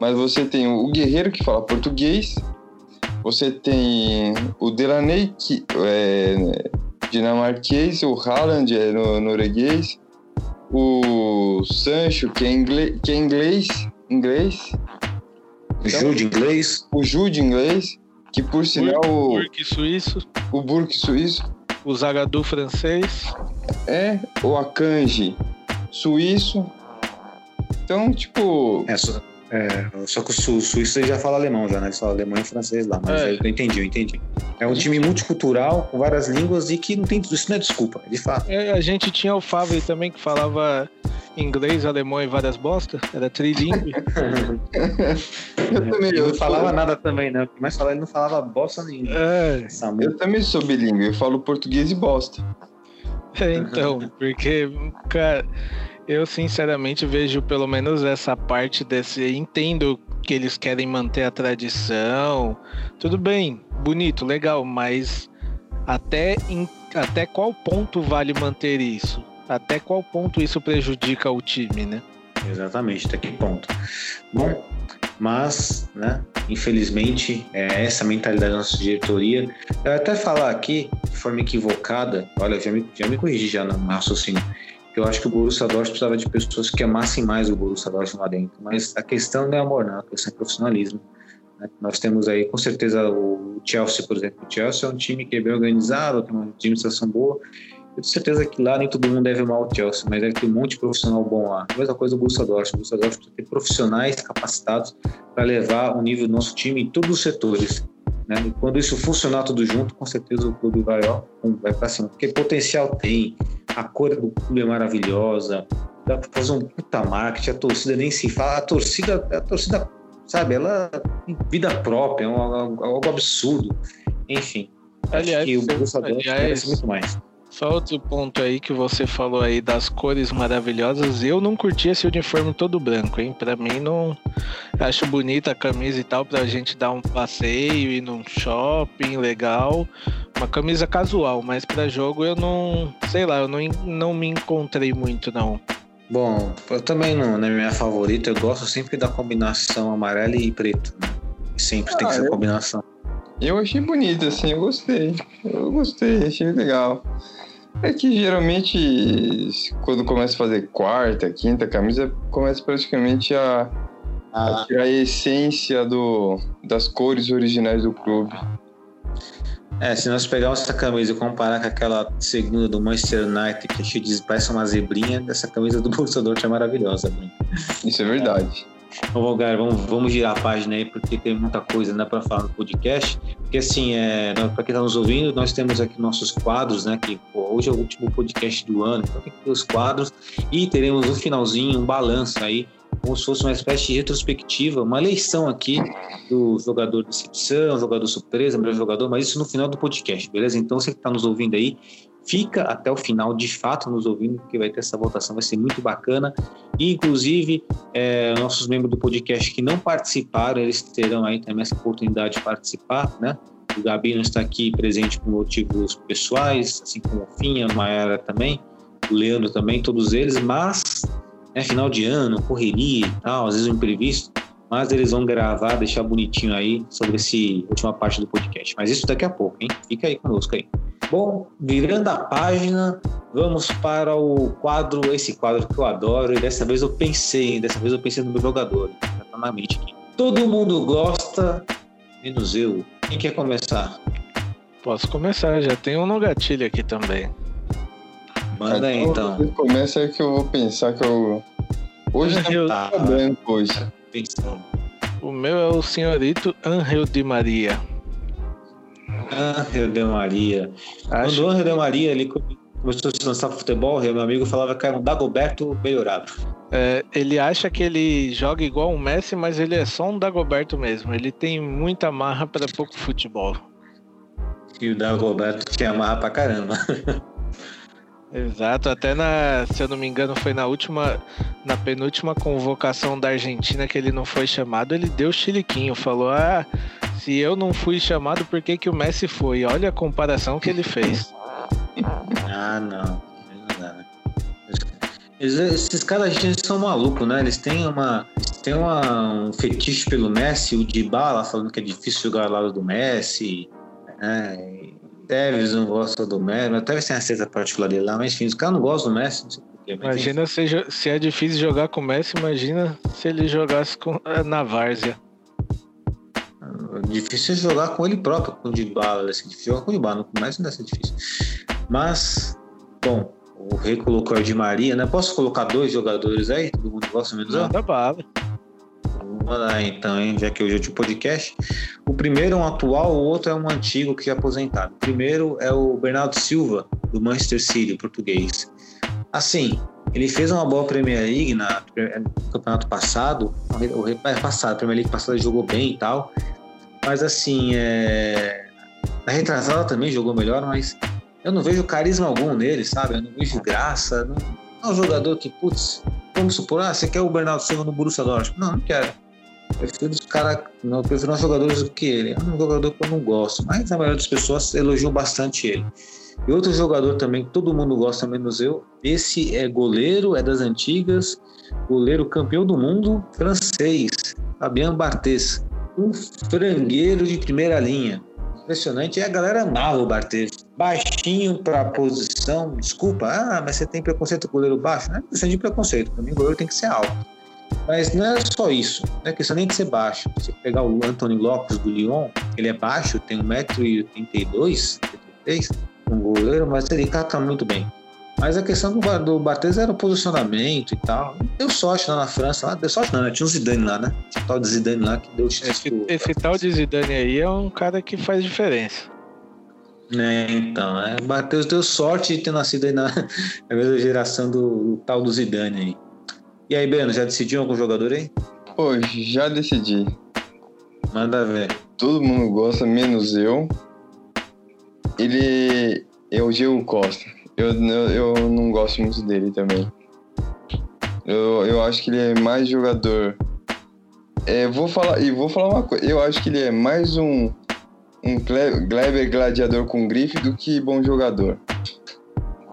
Mas você tem o Guerreiro que fala português, você tem o Delaney que é dinamarquês, o Haaland é norueguês, o Sancho que é inglês, que é inglês, inglês. Então, Jude inglês. O Jude inglês, que por sinal o Burke suíço, o Burke suíço, o Zagadou francês, é o Akanji suíço. Então, tipo, É, só, é, só que o Su, Suíça já fala alemão, já, né? Eles falam alemão e francês lá, mas É. eu entendi, eu entendi. É um time multicultural, com várias línguas e que não tem. Isso não é desculpa, de fato. É, a gente tinha o Favre também que falava inglês, alemão e várias bostas, era trilingue. eu também Ele eu não falava nada também, né? Mais falava, ele não falava bosta nenhuma. é, Eu também sou bilíngue, eu falo português e bosta. É, então, porque, cara, eu sinceramente vejo pelo menos essa parte desse. Entendo que eles querem manter a tradição. Tudo bem, bonito, legal, mas até, em- até qual ponto vale manter isso? Até qual ponto isso prejudica o time, né? Exatamente, até que ponto. Bom, mas, né, infelizmente, é essa mentalidade da nossa diretoria. Eu até falar aqui, de forma equivocada, olha, já me, já me corrigi já no raciocínio, eu acho que o Borussia Dortmund precisava de pessoas que amassem mais o Borussia Dortmund lá dentro. Mas a questão não é amor, não, a questão é profissionalismo. né? Nós temos aí, com certeza, o Chelsea, por exemplo. O Chelsea é um time que é bem organizado, tem uma administração boa, eu tenho certeza que lá nem todo mundo deve amar o Chelsea, mas deve ter um monte de profissional bom lá. A mesma coisa do Borussia Dortmund. O Borussia Dortmund precisa ter profissionais capacitados para levar o nível do nosso time em todos os setores. Né? E quando isso funcionar tudo junto, com certeza o clube vai, ó, vai para cima. Porque potencial tem, a cor do clube é maravilhosa, dá para fazer um puta marketing, a torcida nem se fala, a torcida, a torcida, sabe, ela tem vida própria, é um- algo, absurdo. Enfim, Aliás, acho que o Borussia merece muito mais. Só outro ponto aí que você falou aí das cores maravilhosas, eu não curti esse uniforme todo branco, hein? Pra mim não. Acho bonita a camisa e tal, pra gente dar um passeio, ir num shopping legal. Uma camisa casual, mas pra jogo eu não. Sei lá, eu não, não me encontrei muito, não. Bom, eu também não, não é minha favorita. Eu gosto sempre da combinação amarelo e preto. Né? Sempre tem que Ah, ser a eu- combinação. Eu achei bonito, assim, eu gostei. Eu gostei, achei legal. É que geralmente, quando começa a fazer quarta, quinta camisa, começa praticamente a, a tirar a essência do, das cores originais do clube. É, se nós pegarmos essa camisa e comparar com aquela segunda do Manchester United, que é cheia de parece uma zebrinha, essa camisa do Borussia Dortmund é maravilhosa. Bruno. Isso é verdade. Então, Volgar, vamos, vamos girar a página aí, porque tem muita coisa né, para falar no podcast. Porque, assim, é, para quem está nos ouvindo, nós temos aqui nossos quadros, né? Que pô, hoje é o último podcast do ano, então tem que ter os quadros. E teremos no finalzinho um balanço aí, como se fosse uma espécie de retrospectiva, uma eleição aqui do jogador de decepção, jogador surpresa, melhor jogador, mas isso no final do podcast, beleza? Então, você que está nos ouvindo aí, fica até o final, de fato, nos ouvindo, porque vai ter essa votação, vai ser muito bacana. E, inclusive, é, nossos membros do podcast que não participaram, eles terão aí também essa oportunidade de participar, né? O Gabi não está aqui presente por motivos pessoais, assim como o Finha, a Mayara também, o Leandro também, todos eles, mas é final de ano, correria e tal, às vezes um imprevisto, mas eles vão gravar, deixar bonitinho aí sobre essa última parte do podcast. Mas isso daqui a pouco, hein? Fica aí conosco aí. Bom, virando a página, vamos para o quadro, esse quadro que eu adoro, e dessa vez eu pensei, dessa vez eu pensei no meu jogador, já tá na mente aqui. Todo mundo gosta, menos eu. Quem quer começar? Posso começar, já tem um no gatilho aqui também. Manda aí então. Você Começa aí que eu vou pensar que eu. Hoje Eu- tá branco hoje. Pensando. O meu é o senhorito Angel de Maria. Angel de Maria. Quando Acho o Angel de Maria ele começou a se lançar futebol, meu amigo falava que era um Dagoberto melhorado. É, ele acha que ele joga igual um Messi, mas ele é só um Dagoberto mesmo. Ele tem muita marra para pouco futebol. E o Dagoberto te amarra pra caramba. Exato, até na, se eu não me engano, foi na última, na penúltima convocação da Argentina que ele não foi chamado, ele deu chiliquinho, falou: "Ah, se eu não fui chamado, por que que o Messi foi?". Olha a comparação que ele fez. ah, não. não dá, né? Esses caras argentinos são malucos, né? Eles têm uma, eles têm uma, um fetiche pelo Messi, o Dybala falando que é difícil jogar ao lado do Messi, né? Tevez não gosta do Messi, mas Tevez tem a certa particular dele lá, mas enfim, os caras não gostam do Messi. Não sei porquê, imagina se, se, é difícil jogar com o Messi, imagina se ele jogasse com, eh, na Várzea. Difícil é jogar com ele próprio, com o Dybala, assim, difícil jogar com o Dybala, o não deve ser difícil. Mas, bom, o Rei colocou o Di Maria, né? Posso colocar dois jogadores aí? Todo mundo gosta menos? Manda bala. Vamos lá então, hein? já que hoje é de podcast. O primeiro é um atual, o outro é um antigo que é aposentado. O primeiro é o Bernardo Silva, do Manchester City, português. Assim, ele fez uma boa Premier League na, no campeonato passado, o é, passado, a Premier League passada jogou bem e tal, mas assim, é... na retrasada também jogou melhor, mas eu não vejo carisma algum nele, sabe? Eu não vejo graça. Não, não é um jogador que, putz, vamos supor, ah, você quer o Bernardo Silva no Borussia Dortmund? Não, não quero. Prefiro os caras, não, prefiro mais jogadores do que ele. É um jogador que eu não gosto, mas a maioria das pessoas elogiam bastante ele. E outro jogador também que todo mundo gosta, menos eu, esse é goleiro, é das antigas, goleiro campeão do mundo francês, Fabien Barthez. Um frangueiro de primeira linha impressionante. E a galera amava o Barthez. Baixinho para a posição. Desculpa, ah, mas você tem preconceito com goleiro baixo? Não é questão de preconceito. Para mim, goleiro tem que ser alto. Mas não é só isso. Não é questão nem de ser baixo. Se pegar o Anthony Lopes do Lyon, ele é baixo, tem 1,82m, 83 um goleiro, mas ele cata muito bem. Mas a questão do, do Barthez era o posicionamento e tal. Deu sorte lá na França. Lá, deu sorte não, né? Tinha um Zidane lá, né? Tinha tal de Zidane lá que deu Esse, esse tal de Zidane aí é um cara que faz diferença. É, então, é, Matheus deu sorte de ter nascido aí na, na mesma geração do, do, tal do Zidane aí. E aí, Breno, já decidiu algum jogador aí? Pô, já decidi. Manda ver. Todo mundo gosta, menos eu. Ele é o Diego Costa. Eu, eu, eu não gosto muito dele também. Eu, eu acho que ele é mais jogador. É, vou falar, e vou falar uma coisa. Eu acho que ele é mais um, um Kleber gladiador com grife do que bom jogador.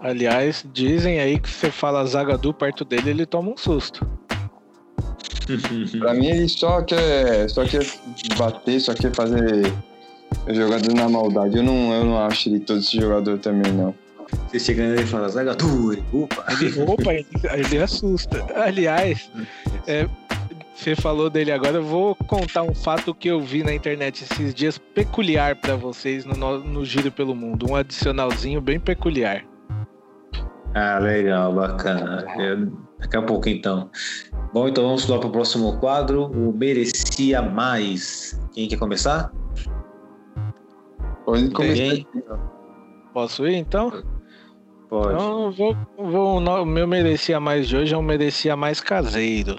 Aliás, dizem aí que você fala Zagadu perto dele, ele toma um susto. pra mim, ele só quer, só quer bater, só quer fazer jogador na maldade. Eu não, eu não acho ele todo esse jogador também, não. Você chegando e fala, Zagaturi, opa. Ele, opa, ele, ele assusta. Aliás, é, você falou dele agora, eu vou contar um fato que eu vi na internet esses dias peculiar para vocês no, no Giro pelo Mundo. Um adicionalzinho bem peculiar. Ah, legal, bacana. Eu, daqui a pouco então. Bom, então vamos lá para o próximo quadro. O Merecia Mais. Quem quer começar? Pode começar. Posso ir então? Pode. Então, vou, vou, o meu merecia mais de hoje é um merecia mais caseiro.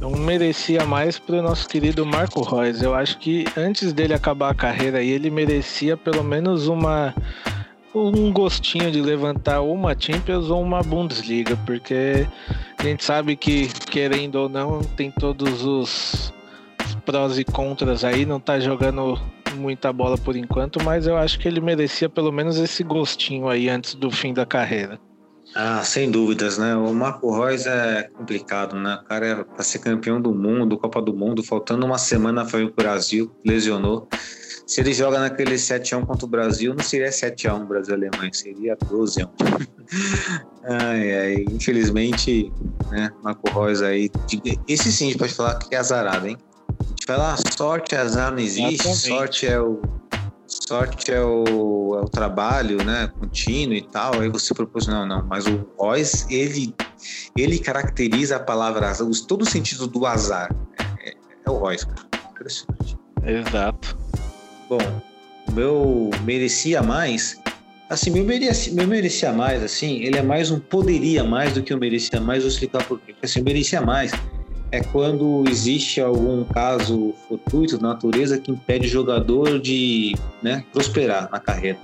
É um merecia mais para o nosso querido Marco Reus. Eu acho que antes dele acabar a carreira aí, ele merecia pelo menos uma um gostinho de levantar uma Champions ou uma Bundesliga, porque a gente sabe que, querendo ou não, tem todos os prós e contras aí, não tá jogando muita bola por enquanto, mas eu acho que ele merecia pelo menos esse gostinho aí antes do fim da carreira. Ah, sem dúvidas, né? O Marco Reus é complicado, né? O cara é para ser campeão do mundo, Copa do Mundo, faltando uma semana foi o Brasil, lesionou. Se ele joga naquele 7x1 contra o Brasil, não seria 7x1 Brasil-Alemanha, seria 12x1. ai, ai, infelizmente, né, Marco Reus aí. Esse sim a gente pode falar que é azarado, hein? A gente fala, ah, sorte, azar não existe, Exatamente. sorte é o. Sorte é o, é o trabalho, né, contínuo e tal. Aí você propôs, não, não. Mas o Royce, ele, ele caracteriza a palavra azar, todo o sentido do azar. É, é o Royce, cara. Impressionante. Exato. Bom, o meu merecia mais. Assim, meu merecia, meu merecia mais, assim, ele é mais um poderia mais do que o merecia mais. Vou explicar por quê. Assim, merecia mais é quando existe algum caso fortuito da natureza que impede o jogador de né, prosperar na carreira.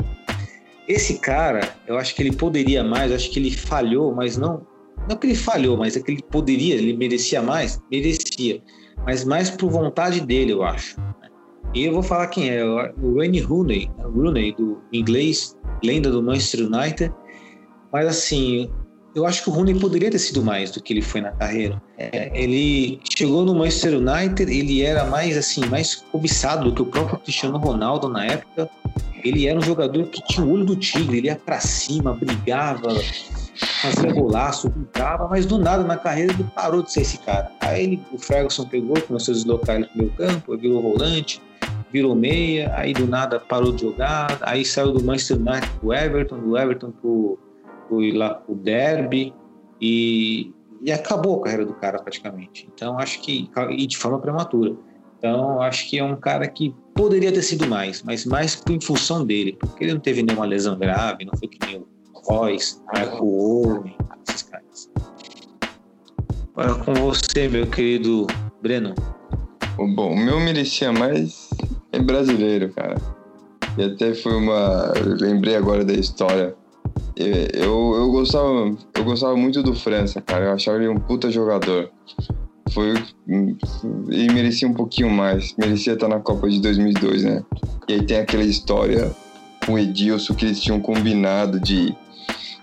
Esse cara, eu acho que ele poderia mais, eu acho que ele falhou, mas não. Não que ele falhou, mas é que ele poderia, ele merecia mais, merecia. Mas mais por vontade dele, eu acho. E eu vou falar quem é, o Wayne Rooney, Rooney do inglês, lenda do Manchester United. Mas assim, eu acho que o Rooney poderia ter sido mais do que ele foi na carreira. É, ele chegou no Manchester United, ele era mais assim, mais cobiçado do que o próprio Cristiano Ronaldo na época. Ele era um jogador que tinha o olho do tigre, ele ia para cima, brigava, fazia golaço, brincava, mas do nada na carreira ele parou de ser esse cara. Aí ele, o Ferguson pegou, começou a deslocar ele pro meu campo, virou volante, virou meia, aí do nada parou de jogar, aí saiu do Manchester United pro Everton, do Everton pro fui lá pro derby e, e acabou a carreira do cara praticamente. Então acho que e de forma prematura. Então acho que é um cara que poderia ter sido mais, mas mais em função dele, porque ele não teve nenhuma lesão grave, não foi que nem o Royce, Michael Owen, esses caras. Agora com você, meu querido Breno. Bom, o meu merecia mais é brasileiro, cara. E até foi uma. lembrei agora da história eu, eu, gostava, eu gostava muito do França, cara. Eu achava ele um puta jogador. Foi, e merecia um pouquinho mais. Merecia estar na Copa de 2002, né? E aí tem aquela história com o Edilson que eles tinham combinado de,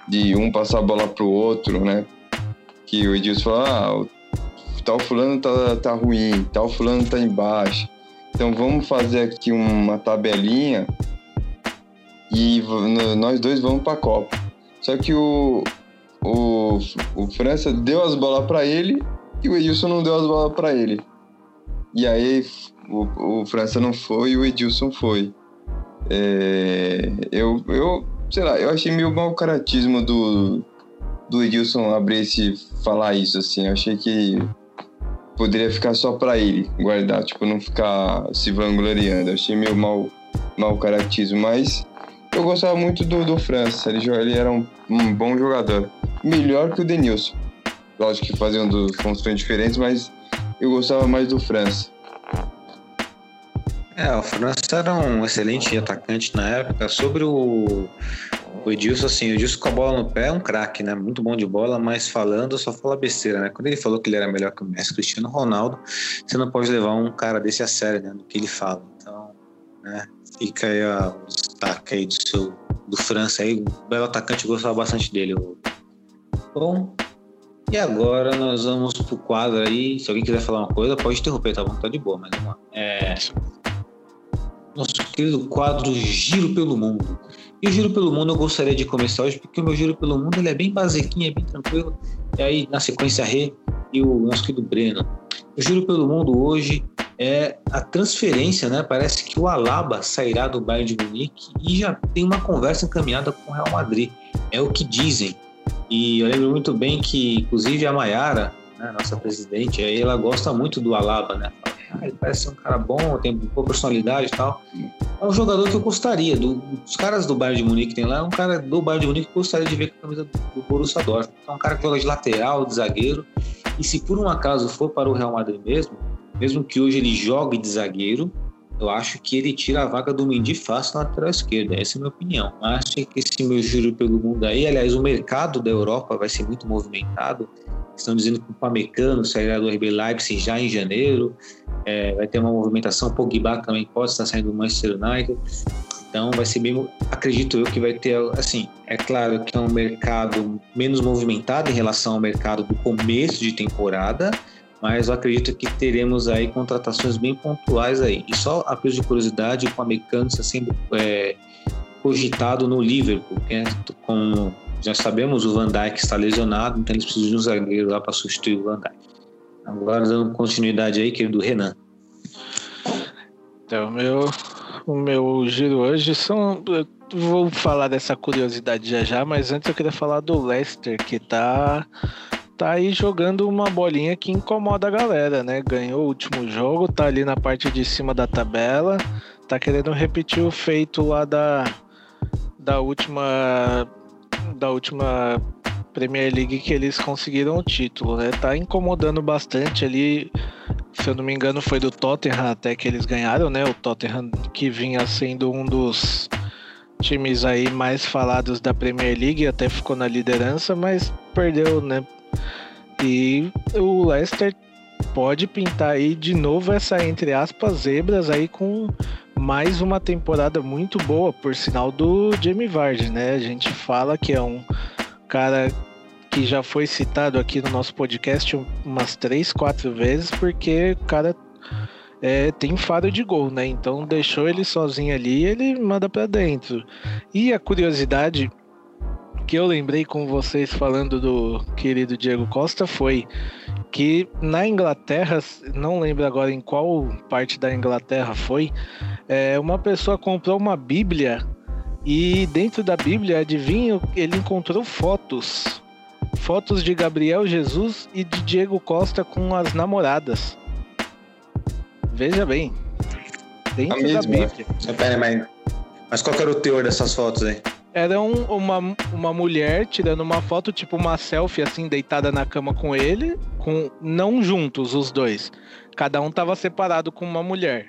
de um passar a bola pro outro, né? Que o Edilson falou: ah, tal fulano tá, tá ruim, tal fulano tá embaixo. Então vamos fazer aqui uma tabelinha e nós dois vamos para a Copa. Só que o, o, o França deu as bolas para ele e o Edilson não deu as bolas para ele. E aí o, o França não foi e o Edilson foi. É, eu, eu, sei lá, eu achei meio mau caratismo do, do Edilson abrir esse falar isso, assim. Eu achei que poderia ficar só para ele guardar, tipo, não ficar se vangloriando. Eu achei meio mau, mau caratismo, mas eu gostava muito do, do França, ele, ele era um, um bom jogador. Melhor que o Denilson. Lógico que faziam dos funções diferentes, mas eu gostava mais do França. É, o França era um excelente atacante na época. Sobre o, o Edilson, assim, o Edilson com a bola no pé é um craque, né? Muito bom de bola, mas falando só fala besteira, né? Quando ele falou que ele era melhor que o Messi, Cristiano Ronaldo, você não pode levar um cara desse a sério, né? Do que ele fala. Então, né? Fica aí o destaque aí do seu do França aí, um belo atacante, gostava bastante dele. Bom, e agora nós vamos pro quadro aí. Se alguém quiser falar uma coisa, pode interromper, tá bom? Tá de boa, mas. É... Nosso querido quadro Giro pelo Mundo. E o Giro pelo Mundo eu gostaria de começar hoje, porque o meu Giro pelo Mundo ele é bem basiquinho, é bem tranquilo. E aí, na sequência, Rê e o nosso querido Breno. O Giro pelo Mundo hoje é a transferência, né? Parece que o Alaba sairá do Bayern de Munique e já tem uma conversa encaminhada com o Real Madrid. É o que dizem. E eu lembro muito bem que, inclusive, a Maiara, né, nossa presidente, ela gosta muito do Alaba, né? Ah, ele parece ser um cara bom, tem boa personalidade e tal. É um jogador que eu gostaria. Do, caras do Bayern de Munique que tem lá, é um cara do Bayern de Munique que eu gostaria de ver com a camisa do, do Borussia Dortmund. É um cara que joga de lateral, de zagueiro. E se por um acaso for para o Real Madrid mesmo, mesmo que hoje ele jogue de zagueiro, eu acho que ele tira a vaga do Mendy fácil na lateral esquerda. Essa é a minha opinião. Acho que esse meu giro pelo mundo aí, aliás, o mercado da Europa vai ser muito movimentado. Estão dizendo que o Pamecano sairá do RB Leipzig já em janeiro. É, vai ter uma movimentação. O Pogba também pode estar saindo do Manchester United. Então vai ser bem, acredito eu que vai ter, assim, é claro que é um mercado menos movimentado em relação ao mercado do começo de temporada, mas eu acredito que teremos aí contratações bem pontuais aí. E só a de curiosidade, o Pamecano está sendo é, cogitado no Liverpool, que como já sabemos, o Van Dijk está lesionado, então eles precisam de um zagueiro lá para substituir o Van Dijk. Agora dando continuidade aí, querido Renan. Então, meu, o meu giro hoje são. vou falar dessa curiosidade já já, mas antes eu queria falar do Leicester, que tá tá aí jogando uma bolinha que incomoda a galera, né? Ganhou o último jogo, tá ali na parte de cima da tabela, tá querendo repetir o feito lá da, da última da última Premier League que eles conseguiram o título, né? Tá incomodando bastante ali. Se eu não me engano, foi do Tottenham até que eles ganharam, né? O Tottenham que vinha sendo um dos times aí mais falados da Premier League, até ficou na liderança, mas perdeu, né? E o Leicester pode pintar aí de novo essa, entre aspas, zebras aí com mais uma temporada muito boa, por sinal do Jamie Vardy, né? A gente fala que é um cara que já foi citado aqui no nosso podcast umas três, quatro vezes, porque o cara é, tem faro de gol, né? Então deixou ele sozinho ali, ele manda para dentro. E a curiosidade que eu lembrei com vocês falando do querido Diego Costa foi que na Inglaterra, não lembro agora em qual parte da Inglaterra foi, é, uma pessoa comprou uma Bíblia e dentro da Bíblia, adivinha, ele encontrou fotos. Fotos de Gabriel Jesus e de Diego Costa com as namoradas. Veja bem. Dentro A da mesma. Bíblia. Pera, mas, mas qual era o teor dessas fotos aí? Era um- uma, uma mulher tirando uma foto, tipo uma selfie, assim, deitada na cama com ele, com não juntos os dois. Cada um tava separado com uma mulher.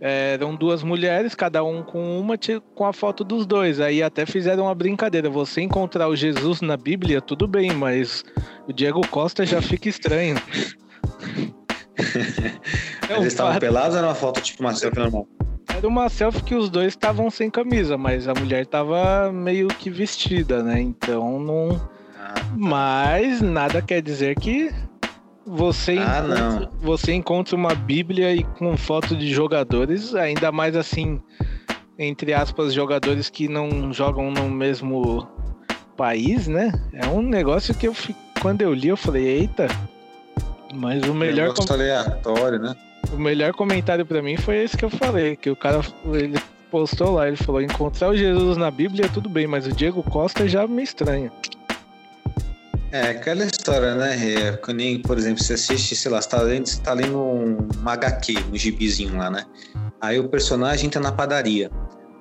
Eram duas mulheres, cada um com uma, com a foto dos dois. Aí até fizeram uma brincadeira. Você encontrar o Jesus na Bíblia, tudo bem, mas o Diego Costa já fica estranho. É um eles estavam pelados ou era uma foto tipo uma selfie normal? Era uma selfie que os dois estavam sem camisa, mas a mulher tava meio que vestida, né? Então não. Ah, Mas nada quer dizer que você, Ah, encontra, você encontra uma Bíblia e com foto de jogadores, ainda mais assim, entre aspas, jogadores que não jogam no mesmo país, né? É um negócio que eu quando eu li, eu falei, eita. Mas o melhor, negócio aleatório, né? o melhor comentário pra mim foi esse que eu falei, que o cara ele postou lá, ele falou, encontrar o Jesus na Bíblia tudo bem, mas o Diego Costa já me estranha. É, aquela história, né? É, que nem, por exemplo, você assiste, sei lá, você tá lendo, você tá lendo um, um HQ, um gibizinho lá, né? Aí o personagem entra na padaria.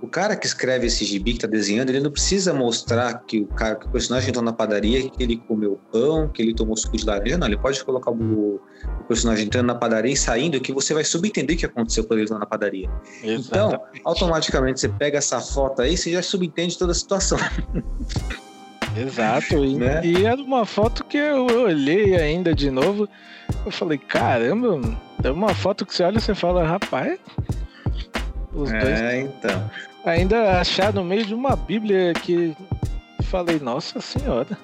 O cara que escreve esse gibi, que tá desenhando, ele não precisa mostrar que o, cara, que o personagem entrou na padaria, que ele comeu pão, que ele tomou suco de laranja, não. Ele pode colocar o, o personagem entrando na padaria e saindo, que você vai subentender o que aconteceu quando ele entrou na padaria. Então, automaticamente você pega essa foto aí, você já subentende toda a situação. Exato, e, Né? e era uma foto que eu olhei ainda de novo. Eu falei, caramba, é uma foto que você olha e você fala, rapaz, os dois É, então. ainda achar no meio de uma Bíblia que falei, nossa senhora.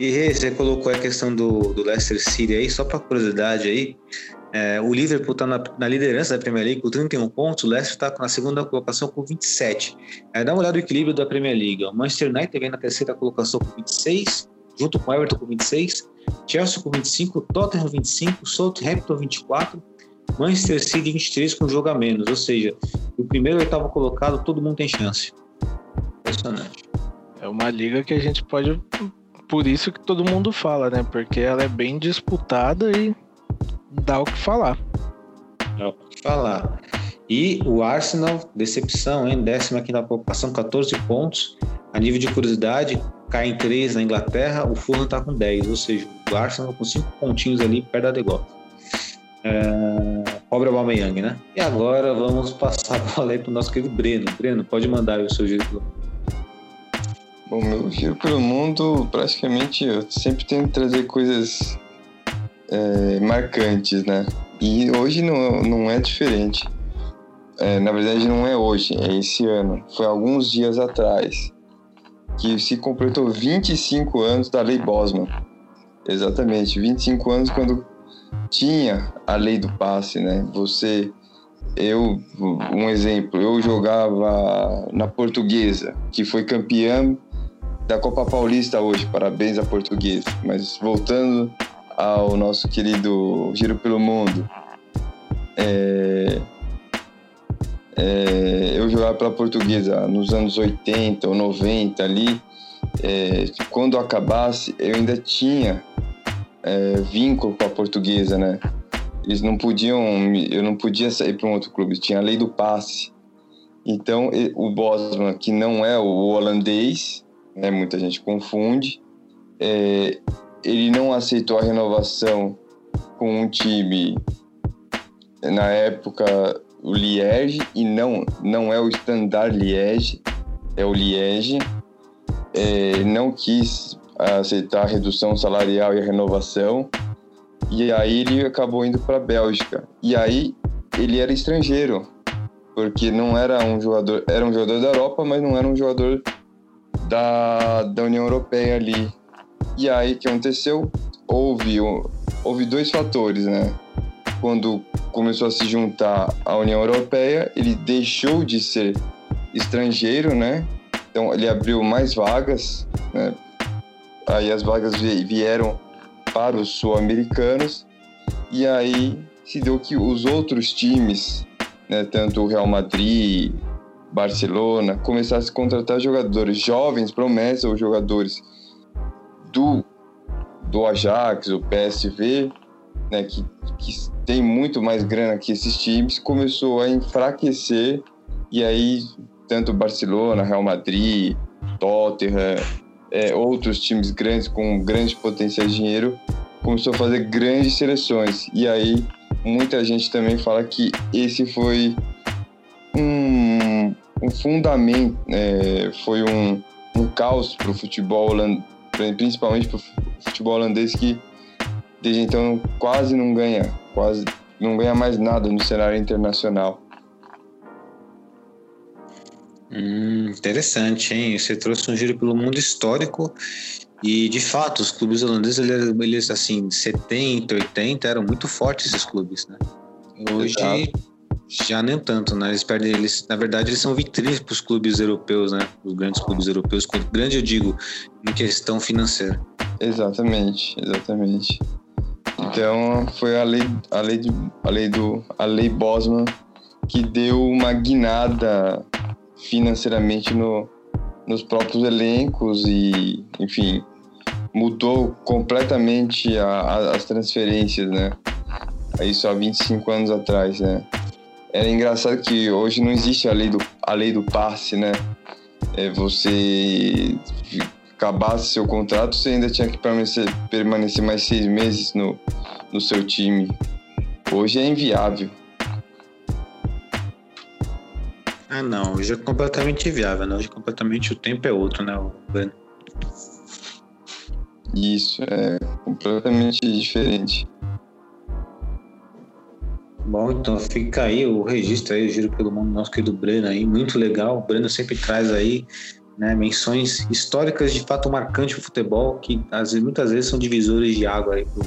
E Rê, você colocou a questão do, do Leicester City aí, só para curiosidade aí. é, o Liverpool está na, na liderança da Premier League com 31 pontos, o Leicester está na segunda colocação com 27. É, dá uma olhada no equilíbrio da Premier League. O Manchester United vem na terceira colocação com 26, junto com o Everton com 26, Chelsea com 25, Tottenham 25, Southampton 24, Manchester City 23 com um jogo a menos. Ou seja, o primeiro oitavo colocado, todo mundo tem chance. Impressionante. É uma liga que a gente pode. Por isso que todo mundo fala, né? Porque ela é bem disputada e dá o que falar. É o que falar. E o Arsenal, decepção, hein? Décimo aqui na colocação, 14 pontos. A nível de curiosidade, cai em 3 na Inglaterra, o Fulham tá com 10, ou seja, o Arsenal com 5 pontinhos ali perto da Degota. É... Pobre Aubameyang, né? E agora vamos passar a bola aí pro nosso querido Breno. Breno, pode mandar aí o seu giro. Bom, meu giro pelo mundo, praticamente eu sempre tento trazer coisas é, marcantes, né? E hoje não, não é diferente. É, na verdade, não é hoje, é esse ano. Foi alguns dias atrás que se completou 25 anos da Lei Bosman. Exatamente, 25 anos quando tinha a lei do passe, né? Você, eu, um exemplo, eu jogava na Portuguesa, que foi campeã da Copa Paulista hoje. Parabéns à Portuguesa. Mas voltando ao nosso querido Giro pelo Mundo, é, é, eu jogava pela Portuguesa nos anos 80 ou 90 ali. é, quando acabasse, eu ainda tinha é, vínculo com a Portuguesa, né? Eles não podiam, eu não podia sair para um outro clube. Tinha a lei do passe. Então, o Bosman, que não é o holandês, né? Muita gente confunde. É, ele não aceitou a renovação com um time na época o Liège e não não é o Standard Liège, é o Liège. É, não quis aceitar a redução salarial e a renovação. E aí ele acabou indo para a Bélgica. E aí ele era estrangeiro, porque não era um jogador, era um jogador da Europa, mas não era um jogador da, da União Europeia ali. E aí o que aconteceu? Houve, houve dois fatores, né? Quando começou a se juntar à União Europeia, ele deixou de ser estrangeiro, né? Então ele abriu mais vagas, né? Aí as vagas vieram para os sul-americanos e aí se deu que os outros times, né, tanto o Real Madrid, Barcelona, começassem a contratar jogadores jovens, promessas ou jogadores do, do Ajax, o PSV, né, que, que tem muito mais grana que esses times, começou a enfraquecer e aí tanto Barcelona, Real Madrid, Tottenham, é, outros times grandes com grandes potenciais de dinheiro começou a fazer grandes seleções e aí muita gente também fala que esse foi um, um fundamento, é, foi um, um caos para o futebol holandês, principalmente para o futebol holandês que desde então quase não ganha, quase não ganha mais nada no cenário internacional. Hum, interessante, hein? Você trouxe um giro pelo mundo histórico e, de fato, os clubes holandeses, eles, assim, 70, 80, eram muito fortes esses clubes, né? Hoje, Exato. já nem tanto, né? Eles perdem, eles, na verdade, eles são vitrines para os clubes europeus, né? Os grandes clubes europeus, grande eu digo, em questão financeira. Exatamente, exatamente. Então, foi a lei, a lei, de, a lei do, a lei Bosman que deu uma guinada financeiramente no, nos próprios elencos e, enfim, mudou completamente a, a, as transferências, né? Isso há 25 anos atrás, né? É engraçado que hoje não existe a lei do, a lei do passe, né? É você acabasse seu contrato, você ainda tinha que permanecer, permanecer mais seis meses no, no seu time. Hoje é inviável. Ah, não. Hoje é completamente inviável, né? Hoje é completamente o tempo é outro, né, Breno? Isso, é completamente diferente. Bom, então fica aí o registro aí, o giro pelo mundo nosso querido Breno aí, muito legal. O Breno sempre traz aí né, menções históricas de fato marcantes do futebol, que às muitas vezes são divisores de água aí pro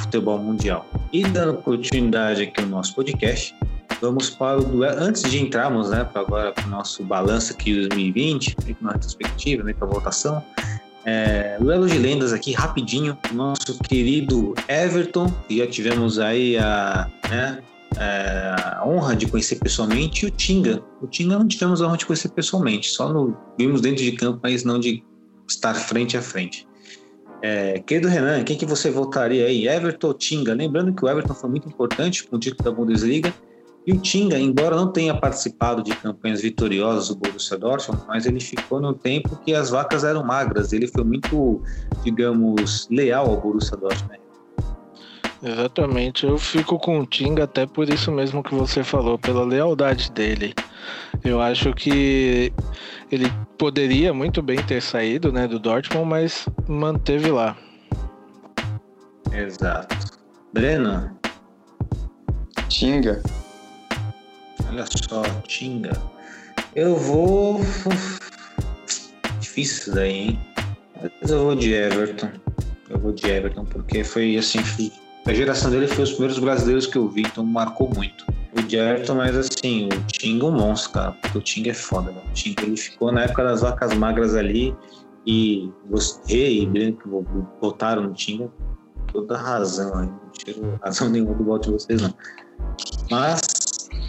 futebol mundial. E dando continuidade aqui no nosso podcast, vamos para o duelo. Antes de entrarmos, né, para agora para o nosso balanço aqui de 2020, uma retrospectiva, né, para votação. É, duelo de lendas aqui, rapidinho. Nosso querido Everton, que já tivemos aí a, né, é, a honra de conhecer pessoalmente, e o Tinga. O Tinga não tivemos a honra de conhecer pessoalmente, só no, vimos dentro de campo, mas não de estar frente a frente. É, querido Renan, quem que você votaria aí? Everton ou Tinga? Lembrando que o Everton foi muito importante com o título da Bundesliga e o Tinga, embora não tenha participado de campanhas vitoriosas do Borussia Dortmund, mas ele ficou no tempo que as vacas eram magras. Ele foi muito, digamos, leal ao Borussia Dortmund. Exatamente, eu fico com o Tinga até por isso mesmo que você falou, pela lealdade dele. Eu acho que ele poderia muito bem ter saído né, do Dortmund, mas manteve lá. Exato. Breno? Tinga. Olha só, Tinga. Eu vou. Difícil isso daí, hein? Mas eu vou de Everton. Eu vou de Everton, porque foi assim. A geração dele foi os primeiros brasileiros que eu vi, então marcou muito. O de Everton, mas assim, o Tinga é um monstro, cara. Porque o Tinga é foda, né? O Tinga ele ficou na época das vacas magras ali. E você e Branco botaram no Tinga toda razão aí. Não tiro razão nenhuma do voto de vocês, não. Mas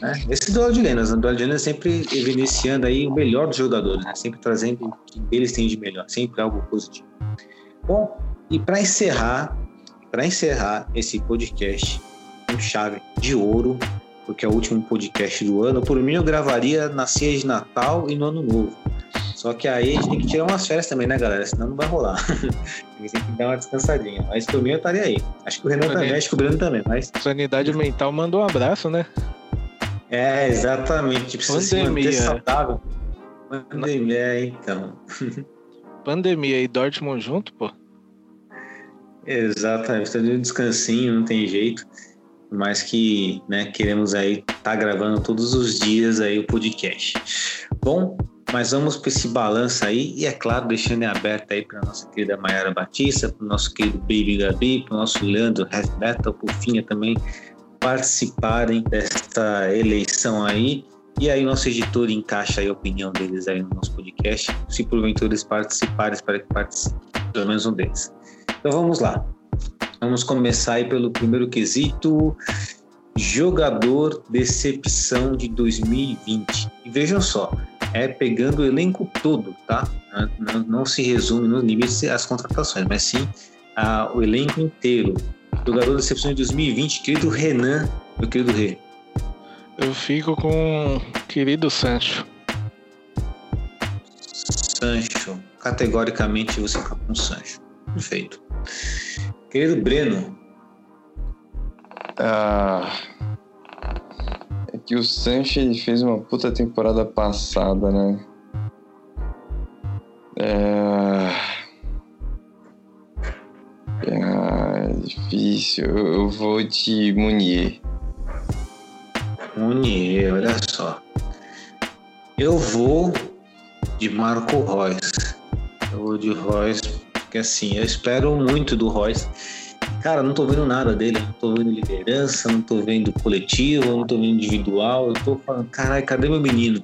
né? Esse duelo de lendas, né? o duelo de lendas sempre evidenciando aí o melhor dos jogadores, né? sempre trazendo o que eles têm de melhor, sempre algo positivo. Bom, e para encerrar, para encerrar esse podcast com chave de ouro, porque é o último podcast do ano, por mim eu gravaria na ceia de Natal e no Ano Novo. Só que aí a gente tem que tirar umas férias também, né, galera? Senão não vai rolar. a gente tem que dar uma descansadinha. Mas por mim eu estaria aí. Acho que o Renan também, acho que o Breno também, mas. Sanidade mental mandou um abraço, né? É, exatamente. Precisa se manter Pandemia. saudável. Pandemia, então. Pandemia e Dortmund junto, pô. Exatamente. Tá de um descansinho, não tem jeito. Mas que, né, queremos aí tá gravando todos os dias aí o podcast. Bom, mas vamos para esse balanço aí e é claro, deixando em aberto aí para nossa querida Mayara Batista, para o nosso querido Baby Gabi, para o nosso Leandro Heavy Metal, por fim também participarem desta eleição aí. E aí nosso editor encaixa a opinião deles aí no nosso podcast. Se porventura eles participarem, espero que participem, pelo menos um deles. Então vamos lá. Vamos começar aí pelo primeiro quesito, jogador decepção de 2020. E vejam só, é pegando o elenco todo, tá? Não, não se resume no limite às contratações, mas sim ah, o elenco inteiro. Jogador decepção de 2020, querido Renan, meu querido Rei. Eu fico com o querido Sancho. Sancho. Categoricamente você fica com Sancho. Perfeito. Querido Breno, Ah, é que o Sancho ele fez uma puta temporada passada, né? É... Ah, difícil. Eu vou de Munier. Munier, olha só. Eu vou de Marco Reus. Eu vou de Reus, porque assim, eu espero muito do Reus. Cara, não tô vendo nada dele. Não tô vendo liderança, não tô vendo coletivo, não tô vendo individual. Eu tô falando, caralho, cadê meu menino?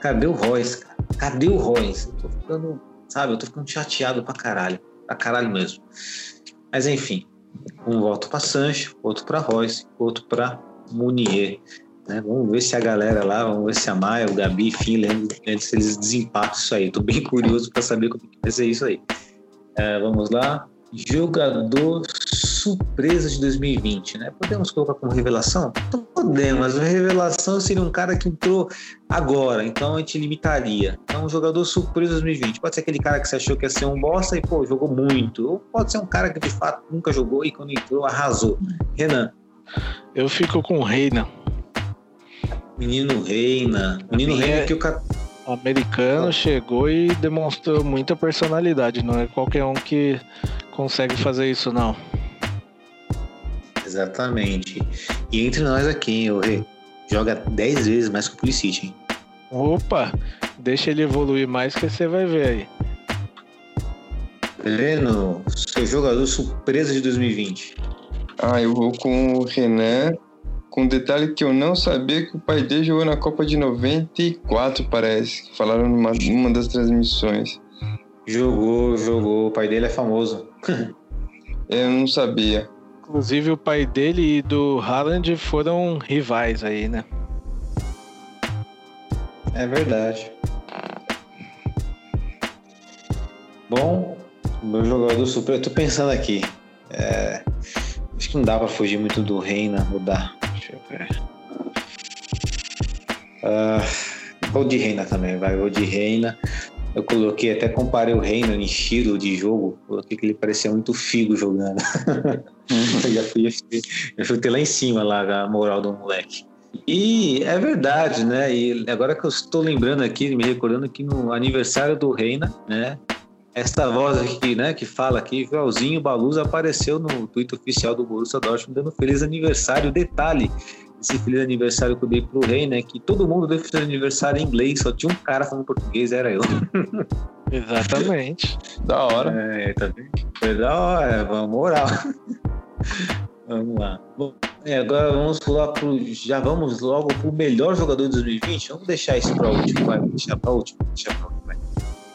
Cadê o Reus, cara? Cadê o Reus? Eu tô ficando, sabe, eu tô ficando chateado pra caralho. Pra caralho mesmo. Mas enfim, um voto pra Sancho, outro pra Reus, outro pra Munier. né? Vamos ver se a galera lá, vamos ver se a Maia, o Gabi, enfim, se eles desempatam isso aí. Tô bem curioso para saber como que vai ser isso aí. É, vamos lá. Jogador surpresa de 2020, né? Podemos colocar como revelação? Podemos, mas revelação seria um cara que entrou agora, então a gente limitaria. Então, um jogador surpresa de 2020. Pode ser aquele cara que você achou que ia ser um bosta e, pô, jogou muito. Ou pode ser um cara que de fato nunca jogou e quando entrou arrasou. Renan. Eu fico com o Reina. Menino Reina. Menino Sim, Reina que o cara. O americano chegou e demonstrou muita personalidade. Não é qualquer um que consegue fazer isso, não. Exatamente. E entre nós aqui, hein, o Rei, joga 10 vezes mais que o Pulisic, hein? Opa, deixa ele evoluir mais que você vai ver aí. Breno, seu jogador surpresa de 2020. Ah, eu vou com o Renan. Com um detalhe que eu não sabia que o pai dele jogou na Copa de 94, parece. que Falaram numa, numa das transmissões. Jogou, jogou. O pai dele é famoso. Eu não sabia. Inclusive o pai dele e do Haaland foram rivais aí, né? É verdade. Bom, meu jogador surpresa. Tô pensando aqui. É, acho que não dá pra fugir muito do Reina. Vou dar. Deixa eu ver. Ah, vou de Reina também, vai. Vou de Reina. Eu coloquei, até comparei o Reina em estilo de jogo. Coloquei que ele parecia muito Figo jogando. eu já fui, eu lá em cima lá a moral do moleque. E é verdade, né? E agora que eu estou lembrando aqui, me recordando que no aniversário do Reina, né? Esta voz aqui, né, que fala aqui, Joãozinho Baluz apareceu no Twitter oficial do Borussia Dortmund dando feliz aniversário. Detalhe, esse feliz aniversário que eu dei pro Rei, né, que todo mundo deu feliz aniversário em inglês, só tinha um cara falando português, era eu. Exatamente. Da hora. É, tá vendo? Foi da hora, vamos moral. vamos lá. Bom, é, agora vamos pular pro. Já vamos logo pro melhor jogador de 2020? Vamos deixar isso para último, vai. Vamos deixar para último. Deixar pra último, vai.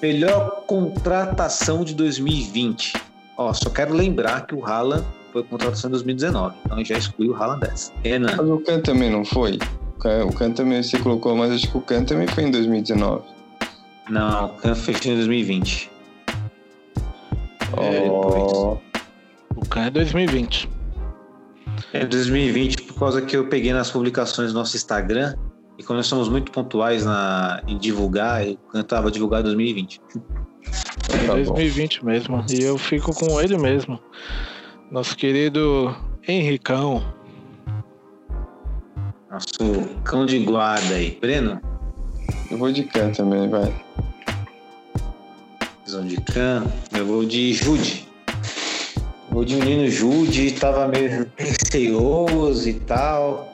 Melhor contratação de 2020. Ó, só quero lembrar que o Haaland foi contratação em 2019. Então já excluí o Haaland dessa. Renan. Mas o Khan também não foi? O Khan- O Khan também você colocou, mas acho que o Khan também foi em 2019. Não, eu fechei em 2020. É. Ó, O Khan é 2020. É 2020 por causa que eu peguei nas publicações do nosso Instagram E como nós somos muito pontuais na, em divulgar, eu cantava divulgar 2020. É 2020 mesmo. E eu fico com ele mesmo. Nosso querido Henricão. Nosso cão de guarda aí. Breno? Eu vou de Can também, vai. Zão de Can. Eu vou de Jude. Eu vou de menino Jude. Tava meio receoso e tal.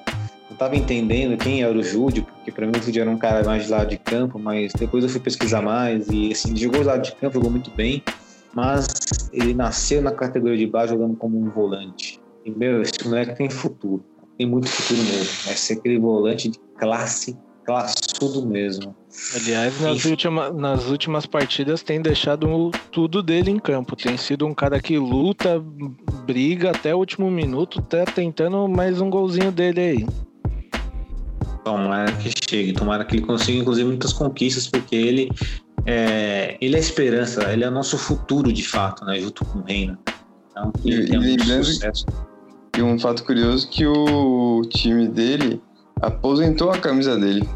Não tava entendendo quem era o Jude, porque pra mim o Jude era um cara mais de lado de campo, mas depois eu fui pesquisar mais e assim, jogou do lado de campo, jogou muito bem, mas ele nasceu na categoria de base jogando como um volante. E, meu, esse moleque tem futuro. Tem muito futuro mesmo. Vai ser aquele volante de classe, classudo mesmo. Aliás, nas, última, nas últimas partidas tem deixado tudo dele em campo. Tem sido um cara que luta, briga até o último minuto, tá tentando mais um golzinho dele aí. Tomara que chegue, tomara que ele consiga, inclusive, muitas conquistas, porque ele é, ele é a esperança, ele é o nosso futuro de fato, né? Junto com o Reina. Então, E- ele e lembrando- sucesso. E um fato curioso que o time dele aposentou a camisa dele.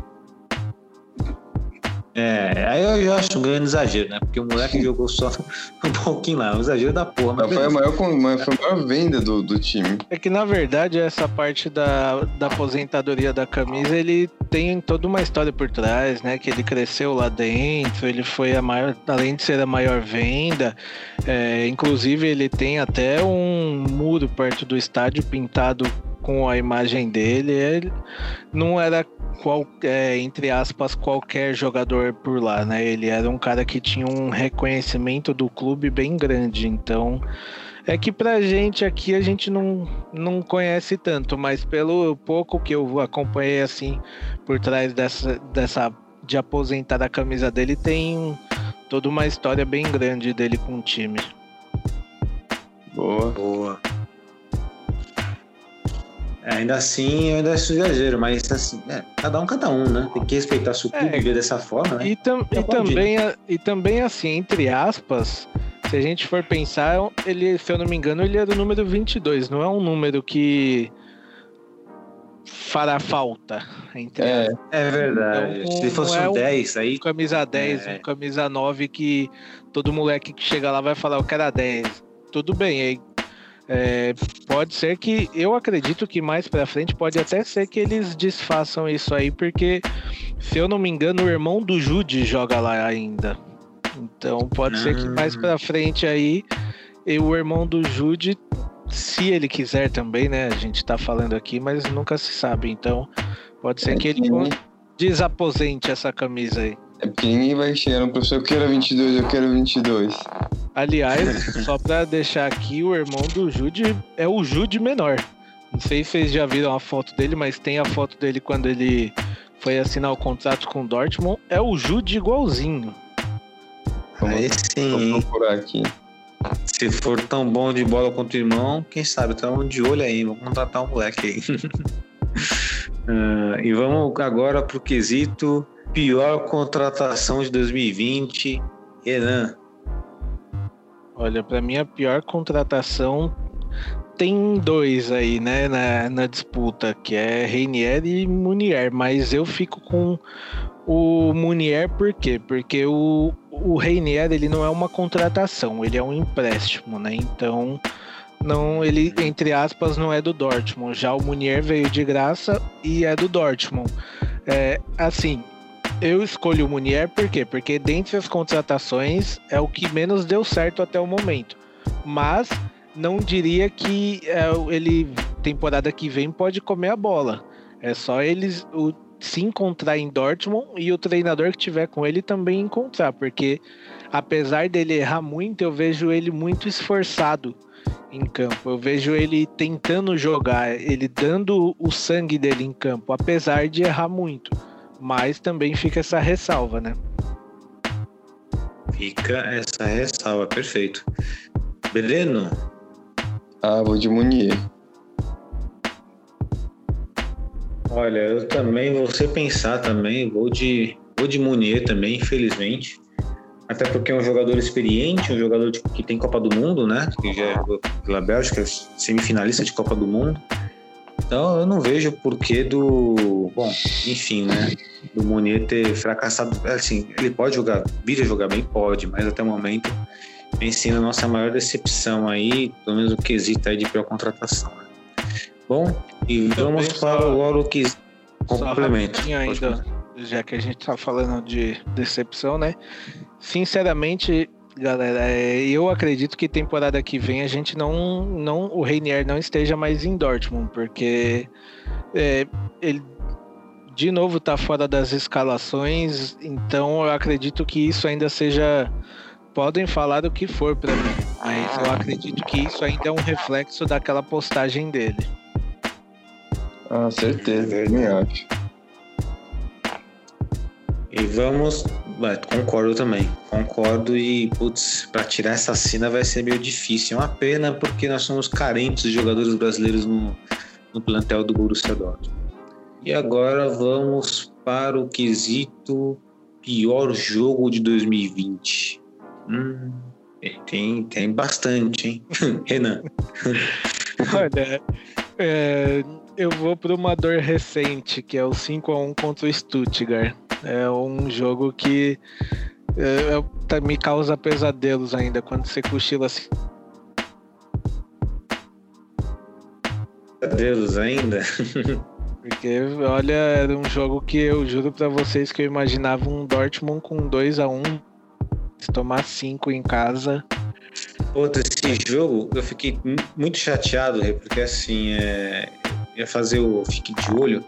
É, aí eu já acho um grande exagero, né? Porque o moleque jogou só um pouquinho lá, um exagero da porra. Mas Foi a maior, foi a maior venda do, do time. É que na verdade essa parte da, da aposentadoria da camisa ele tem toda uma história por trás, né? Que ele cresceu lá dentro, ele foi a maior, além de ser a maior venda, é, inclusive ele tem até um muro perto do estádio pintado com a imagem dele. Ele não era qual, é, entre aspas, qualquer jogador por lá, né? Ele era um cara que tinha um reconhecimento do clube bem grande, então é que pra gente aqui a gente não, não conhece tanto, mas pelo pouco que eu acompanhei assim por trás dessa, dessa de aposentar a camisa dele, tem toda uma história bem grande dele com o time. Boa. Boa. É, ainda assim, eu ainda acho exagero, mas assim, é, cada um, cada um, né? Tem que respeitar seu clube É. dessa forma, né? E, tam- É e também, a- e também assim, entre aspas, se a gente for pensar, ele, se eu não me engano, ele era o número 22, não é um número que fará falta, entre É, aspas. É verdade. Então, Se fosse não é um um- 10, aí Um camisa 10, É. um camisa 9 que todo moleque que chega lá vai falar, eu quero a 10. Tudo bem, aí é, pode ser que, eu acredito que mais pra frente pode até ser que eles desfaçam isso aí, porque se eu não me engano, o irmão do Jude joga lá ainda. Então pode ser que mais Ah. pra frente aí, e o irmão do Jude, se ele quiser também, né? A gente tá falando aqui, mas nunca se sabe. Então pode ser é que que ele desaposente essa camisa aí. é porque ninguém vai chegar no professor, eu quero 22, eu quero 22. Aliás, só pra deixar aqui, o irmão do Jude é o Jude menor. Não sei se vocês já viram a foto dele, mas tem a foto dele quando ele foi assinar o contrato com o Dortmund. É o Jude igualzinho. Vamos, aí vou sim. procurar aqui. Se for tão bom de bola quanto o irmão, quem sabe, estamos de olho aí, vamos contratar um moleque aí. Ah, e vamos agora pro quesito pior contratação de 2020. Renan. Olha, pra mim a pior contratação tem dois aí, né, na, na disputa, que é Reinier e Munier, mas eu fico com o Munier por quê? Porque o, o Reinier, ele não é uma contratação, ele é um empréstimo, né? Então, não, ele, entre aspas, não é do Dortmund. Já o Munier veio de graça e é do Dortmund. É, assim, eu escolho o Munier por quê? Porque dentre as contratações é o que menos deu certo até o momento. Mas não diria que é, ele temporada que vem pode comer a bola. É só eles o- se encontrar em Dortmund e o treinador que tiver com ele também encontrar, porque apesar dele errar muito, eu vejo ele muito esforçado em campo. Eu vejo ele tentando jogar, ele dando o sangue dele em campo, apesar de errar muito. Mas também fica essa ressalva, né? Fica essa ressalva, perfeito. Breno, Ah, vou de Munier. olha, eu também, você pensar também, vou de, vou de Munier também, infelizmente. Até porque é um jogador experiente, um jogador de- que tem Copa do Mundo, né? Que já jogou pela Bélgica, semifinalista de Copa do Mundo. Então eu não vejo o porquê do. Bom, enfim, né? Do Munier ter fracassado. Assim, ele pode jogar, vir a jogar bem, pode, mas até o momento vem sendo a nossa maior decepção aí, pelo menos o quesito aí de pior contratação. Né? Bom, e vamos para só, agora o que complemento. ainda, já que a gente tá falando de decepção, né? Sinceramente, galera, é, eu acredito que temporada que vem a gente não, não o Reinier não esteja mais em Dortmund, porque é, ele de novo tá fora das escalações, então eu acredito que isso ainda seja podem falar do que for para mim, mas eu acredito que isso ainda é um reflexo daquela postagem dele. Ah, certeza, eu acho. E vamos. Concordo também. Concordo e, putz, pra tirar essa cena vai ser meio difícil. É uma pena porque nós somos carentes de jogadores brasileiros no, no plantel do Borussia Dortmund. E agora vamos para o quesito pior jogo de 2020. Hum, tem, tem bastante, hein? Renan. Olha, é, eu vou para uma dor recente, que é o 5 a 1 contra o Stuttgart. É um jogo que é, é, tá, me causa pesadelos ainda quando você cochila assim. Pesadelos ainda? Porque, olha, era um jogo que eu juro para vocês que eu imaginava um Dortmund com 2 a 1 um, se tomar 5 em casa. Outro, esse jogo eu fiquei muito chateado, porque assim, é, ia fazer o Fique de Olho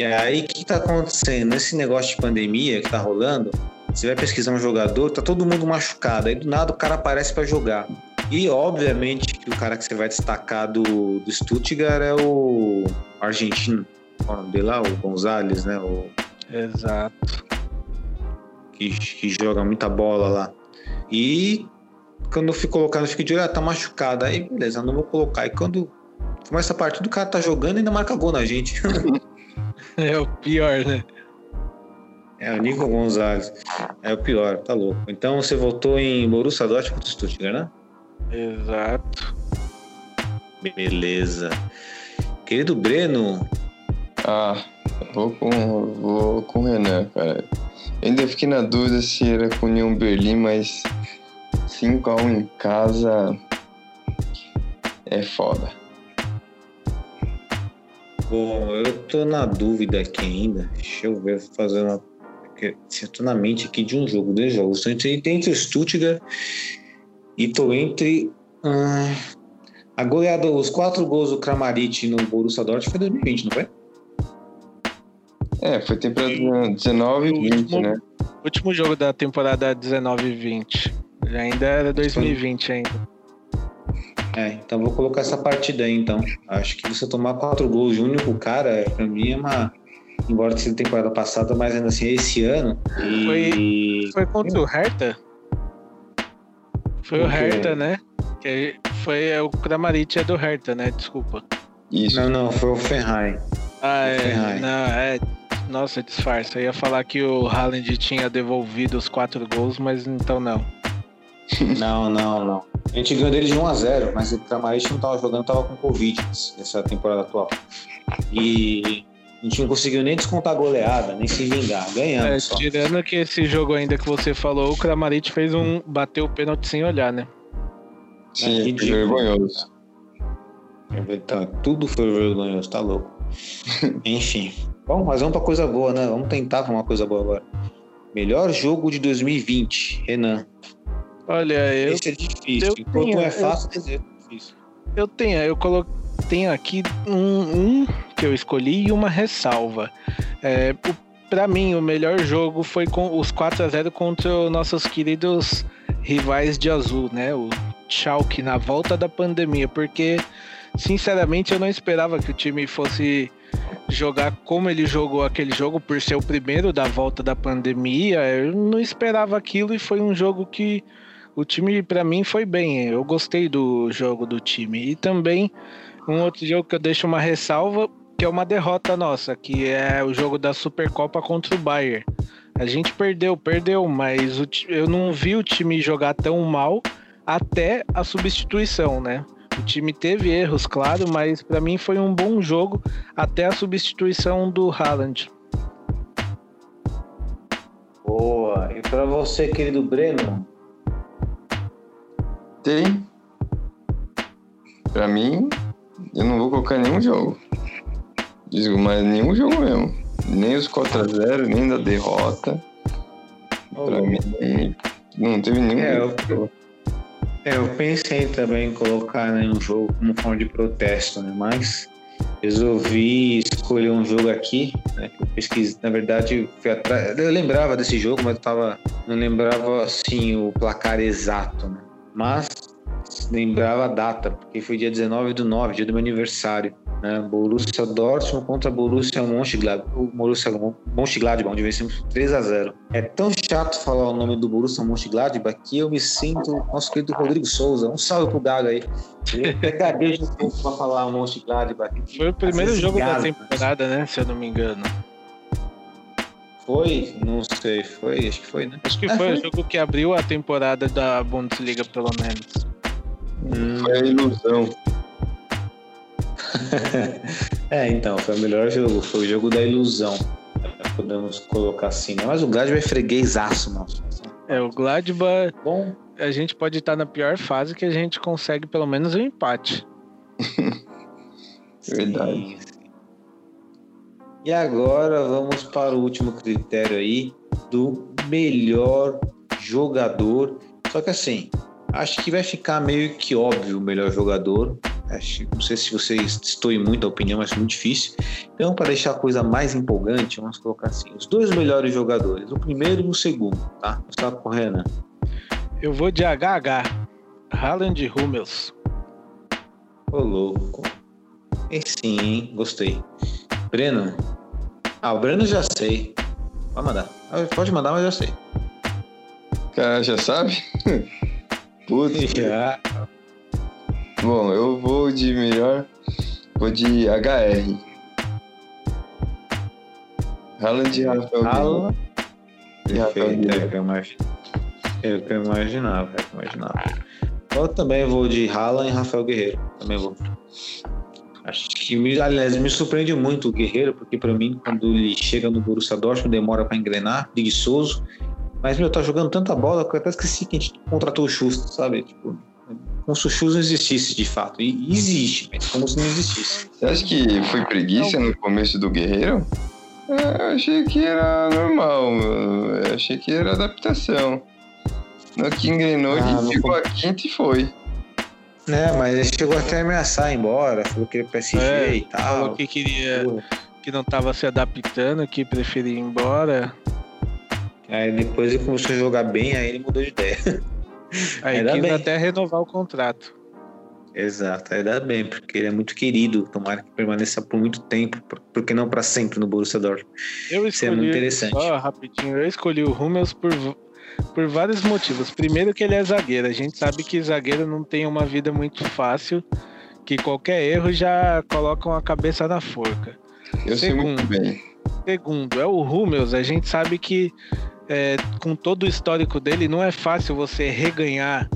e aí, o que está acontecendo? Nesse negócio de pandemia que está rolando, você vai pesquisar um jogador, tá todo mundo machucado. Aí do nada o cara aparece para jogar. E obviamente que o cara que você vai destacar do, do Stuttgart é o argentino, o nome dele lá, o Gonzalez, né? O... Exato. Que, que joga muita bola lá. E quando eu fui colocar no fico de olho, ah, tá machucado. Aí beleza, não vou colocar. E quando começa a partida, o cara tá jogando e ainda marca gol na gente. É o pior, né? É o Nico Gonzalez. É o pior, tá louco. Então você votou em Borussia Dortmund contra Stuttgart, né? Exato. Beleza. Querido Breno. Ah, vou com, vou com o Renan, cara. ainda fiquei na dúvida se era com o União Berlim, mas 5x1 em casa é foda. Bom, eu tô na dúvida aqui ainda. Deixa eu ver, fazer uma. Se eu tô na mente aqui de um jogo, dois jogos. Estou entre, entre Stuttgart e tô entre. Hum, a goleada, os quatro gols do Kramaric no Borussia Dortmund foi 2020, não foi? É, foi temporada 19 e 20, último, né? Último jogo da temporada 19 e 20. Ainda era 2020 ainda. É, então vou colocar essa partida aí, então. Acho que você tomar quatro gols de um único cara, pra mim é uma. Embora tenha sido temporada passada, mas ainda assim, esse ano. E... Foi, foi contra o Hertha? Foi o Hertha, né? Que foi é, o Kramaric é do Hertha, né? Desculpa. Isso. Não, não, foi o Ferrari. Ah, é. Ferrari. Não, é. Nossa, disfarça. Eu ia falar que o Haaland tinha devolvido os quatro gols, mas então não. Não, não, não. A gente ganhou deles de 1x0, mas o Kramaric não estava jogando, estava com Covid nessa temporada atual. E a gente não conseguiu nem descontar a goleada, nem se vingar. Ganhamos. É, tirando que esse jogo ainda que você falou, o Kramaric fez um. bateu o pênalti sem olhar, né? Sim, é, vergonhoso. Então, tudo foi vergonhoso, tá louco. Enfim. Bom, mas vamos pra coisa boa, né? Vamos tentar uma coisa boa agora. Melhor jogo de 2020, Renan. Olha, eu. Esse é difícil. Eu Enquanto tenho, é fácil, eu, é difícil. Eu tenho, eu coloquei. Tenho aqui um, um, que eu escolhi e uma ressalva. É, para mim, o melhor jogo foi com os 4 a 0 contra os nossos queridos rivais de azul, né? O Schalke na volta da pandemia, porque sinceramente eu não esperava que o time fosse jogar como ele jogou aquele jogo por ser o primeiro da volta da pandemia. Eu não esperava aquilo e foi um jogo que o time para mim foi bem. Eu gostei do jogo do time. E também um outro jogo que eu deixo uma ressalva, que é uma derrota nossa, que é o jogo da Supercopa contra o Bayern. A gente perdeu, perdeu, mas o, eu não vi o time jogar tão mal até a substituição, né? O time teve erros, claro, mas para mim foi um bom jogo até a substituição do Haaland. Boa. E para você, querido Breno? Tem. Pra mim, eu não vou colocar nenhum jogo. Digo, mas nenhum jogo mesmo. Nem os 4x0, nem da derrota. Pra mim, não teve nenhum. É, jogo. eu, é, eu pensei também em colocar né, um jogo como forma de protesto, né? Mas resolvi escolher um jogo aqui, né? Eu pesquisei, na verdade, fui atrás. Eu lembrava desse jogo, mas eu tava, não lembrava assim o placar exato, né? Mas lembrava a data, porque foi dia 19 do 9, dia do meu aniversário. Né? Borussia Dortmund contra Borussia Mönchengladbach. Borussia Mönchengladbach, onde vencemos 3 a 0 É tão chato falar o nome do Borussia Mönchengladbach que eu me sinto nosso querido Rodrigo Souza. Um salve pro Gaga aí. Até gagueja um pouco pra falar o Mönchengladbach. Foi o primeiro jogo da temporada, né? Se eu não me engano. Foi? Não sei. Foi? Acho que foi, né? Acho que Ah, foi, foi. o jogo que abriu a temporada da Bundesliga, pelo menos. Hum, Foi a ilusão. É, então, foi o melhor jogo. Foi o jogo da ilusão. Podemos colocar assim, né? Mas o Gladbach é freguesaço, nosso. É, o Gladbach, Bom, a gente pode estar na pior fase que a gente consegue pelo menos um empate. Verdade. Sim. E agora vamos para o último critério aí do melhor jogador. Só que assim, acho que vai ficar meio que óbvio o melhor jogador. Acho, não sei se vocês estou em muita opinião, mas é muito difícil. Então, para deixar a coisa mais empolgante, vamos colocar assim: os dois melhores jogadores, o primeiro e o segundo, tá? Está correndo. Eu vou de HH. Haaland e Hummels. Ô, louco. E sim, hein? Gostei. Breno? Ah, o Breno já sei. Pode mandar. Ah, Pode mandar, mas já sei. Cara, já sabe? Putz. Já. Bom, eu vou de melhor. Vou de HR. Haaland e Rafael. Alan. E Rafael é é o que eu imaginava, é o que eu imaginava. Eu também vou de Haaland e Rafael Guerreiro. Também vou. Acho que, aliás, me surpreende muito o Guerreiro, porque para mim, quando ele chega no Borussia Dortmund, demora para engrenar, preguiçoso. Mas, meu, tá jogando tanta bola que eu até esqueci que a gente contratou o Schuster, sabe? Tipo, como se o Schuster não existisse de fato. E existe, mas como se não existisse. Você acha que foi preguiça no começo do Guerreiro? É, Eu achei que era normal, eu achei que era adaptação. No que engrenou, Ah, ele ficou a quinta e foi. É, mas ele chegou até a ameaçar ir embora, falou que ia PSG É, e tal. Falou que queria, Porra. que não tava se adaptando, que preferia ir embora. Aí depois ele começou a jogar bem, aí ele mudou de ideia. Aí Ainda quis bem. até renovar o contrato. Exato, ainda bem, porque ele é muito querido, tomara que permaneça por muito tempo, por- porque não para sempre no Borussia Dortmund. Eu Isso é muito escolhi, interessante. só rapidinho, eu escolhi o Hummels por, por vários motivos. Primeiro que ele é zagueiro, a gente sabe que zagueiro não tem uma vida muito fácil, que qualquer erro já colocam a cabeça na forca. Eu sei muito Segundo. bem. Segundo, é o Hummels, a gente sabe que é, com todo o histórico dele, não é fácil você reganhar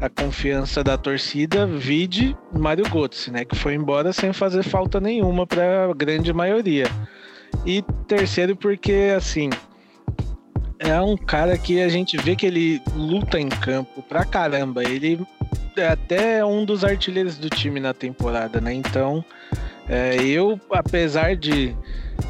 a confiança da torcida, vide Mário Götze, né, que foi embora sem fazer falta nenhuma para a grande maioria. E terceiro porque assim, é um cara que a gente vê que ele luta em campo pra caramba. Ele é até um dos artilheiros do time na temporada, né? Então, é, eu, apesar de,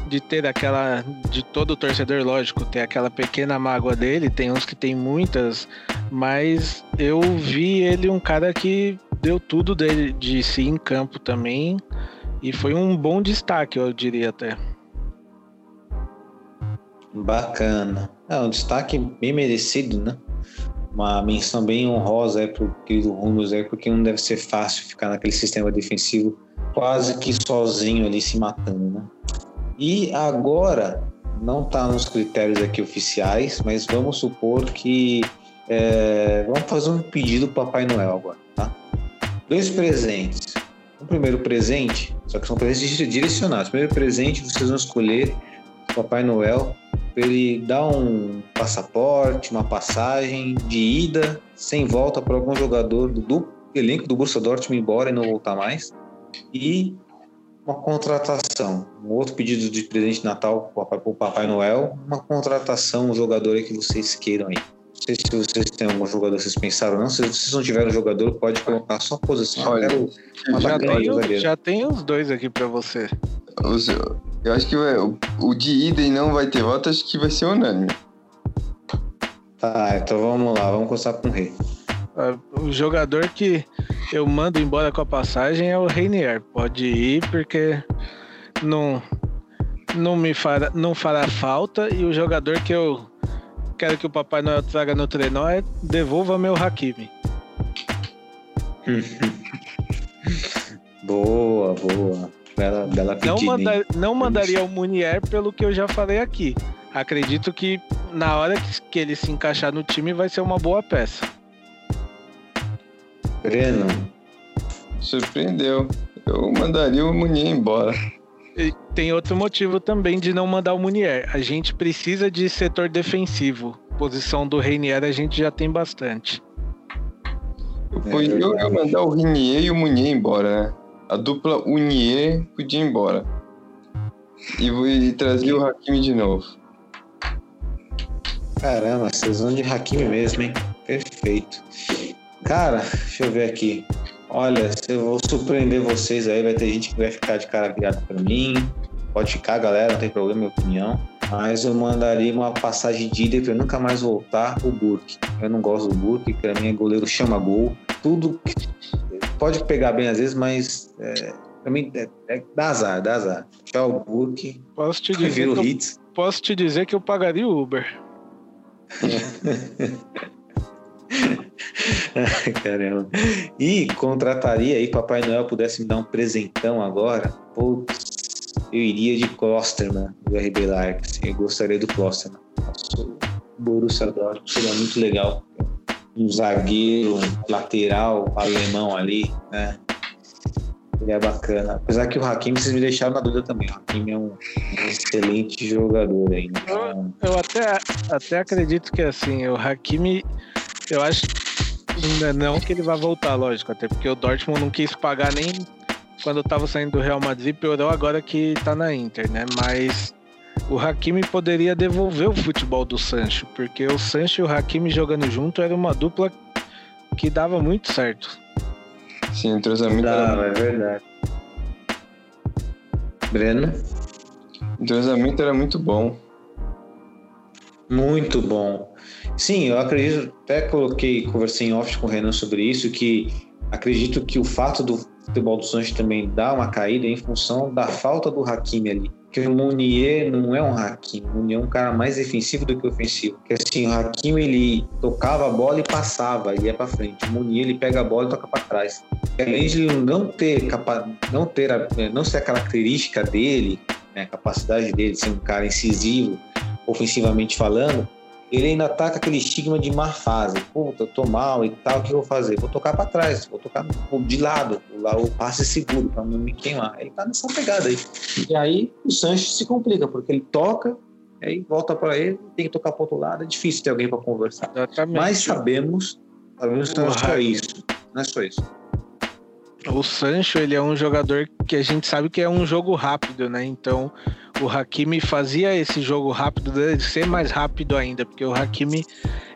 de ter aquela. De todo torcedor, lógico, ter aquela pequena mágoa dele, tem uns que tem muitas, mas eu vi ele um cara que deu tudo dele de si em campo também. E foi um bom destaque, eu diria até. Bacana. É um destaque bem merecido, né? Uma menção bem honrosa aí pro querido Hummels aí, porque não deve ser fácil ficar naquele sistema defensivo quase que sozinho ali se matando, né? E agora, não tá nos critérios aqui oficiais, mas vamos supor que é, vamos fazer um pedido pro Papai Noel agora, tá? Dois presentes. O primeiro presente, só que são presentes direcionados. O primeiro presente vocês vão escolher o Papai Noel para ele dar um passaporte, uma passagem de ida sem volta para algum jogador do, do elenco do Borussia Dortmund embora e não voltar mais. E uma contratação, um outro pedido de presente de Natal para o Papai Noel, uma contratação, um jogador aí que vocês queiram aí. Não sei se vocês têm algum jogador que vocês pensaram não. Se vocês não tiverem jogador, pode colocar só posição. Olha, eu quero uma Já zagueiro. já tenho os dois aqui pra você. Os- Eu acho que vai- o, o de idem não vai ter voto, acho que vai ser unânime. Tá, então vamos lá, vamos começar com o Rei. Ah, O jogador que eu mando embora com a passagem é o Reinier. Pode ir porque não, não me fará, não fará falta. E o jogador que eu quero que o Papai Noel traga no trenó é devolva meu Hakimi. Boa, boa. Bela Não, manda- não mandaria o Munier pelo que eu já falei aqui. Acredito que na hora que, que ele se encaixar no time vai ser uma boa peça. Breno, Surpreendeu. Eu mandaria o Munier embora. E tem outro motivo também de não mandar o Munier. A gente precisa de setor defensivo. Posição do Reinier a gente já tem bastante. Eu, pô- eu ia mandar o Rinier e o Munier embora, né? A dupla Unier podia ir embora. E, e trazer o Hakimi de novo. caramba, vão de Hakimi mesmo, hein? Perfeito. Cara, deixa eu ver aqui. Olha, se eu vou surpreender vocês aí, vai ter gente que vai ficar de cara virada pra mim. Pode ficar, galera, não tem problema, minha opinião. Mas eu mandaria uma passagem de ida pra eu nunca mais voltar o Burke. Eu não gosto do Burke, pra mim é goleiro chama gol. Tudo pode pegar bem às vezes, mas é, mim é, é, dá azar, dá azar. Tchau, Burke. Posso te dizer que eu, hits. posso te dizer que eu pagaria o Uber. Caramba. E contrataria aí, Papai Noel pudesse me dar um presentão agora. Putz, eu iria de Klosterman, do RB Leipzig. Eu gostaria do Klosterman. O Borussia Dortmund seria muito legal. Um zagueiro, um lateral alemão ali, né? Seria bacana. Apesar que o Hakimi, vocês me deixaram na dúvida também. O Hakimi é um, excelente jogador aí. Então, Eu até, até acredito que assim, o Hakimi, eu acho ainda não que ele vai voltar, lógico, até porque o Dortmund não quis pagar nem quando tava saindo do Real Madrid, piorou agora que tá na Inter, né? Mas o Hakimi poderia devolver o futebol do Sancho, porque o Sancho e o Hakimi jogando junto era uma dupla que dava muito certo. Sim, o entrosamento, dá, era, é verdade. Breno? o entrosamento era muito bom. Muito bom. Sim, eu acredito, até coloquei, conversei em off com o Renan sobre isso, que acredito que o fato do futebol do Santos também dar uma caída em função da falta do Hakimi ali. Porque o Munier não é um Hakimi, o Munier é um cara mais defensivo do que ofensivo. Porque assim, o Hakimi ele tocava a bola e passava, ia para frente. O Munier ele pega a bola e toca para trás. E além de ele não ter capa, não ter a, não ser a característica dele, né, a capacidade dele de ser um cara incisivo, ofensivamente falando, ele ainda tá com aquele estigma de má fase. Puta, eu tô mal e tal, o que eu vou fazer? Vou tocar para trás, vou tocar de lado, lá o passe seguro para não me queimar. Ele tá nessa pegada aí. E aí o Sanches se complica, porque ele toca, aí volta para ele, tem que tocar para outro lado, é difícil ter alguém para conversar. Exatamente. Mas sabemos, sabemos que não é só isso. Não é só isso. O Sancho, ele é um jogador que a gente sabe que é um jogo rápido, né? Então, o Hakimi fazia esse jogo rápido ser mais rápido ainda, porque o Hakimi,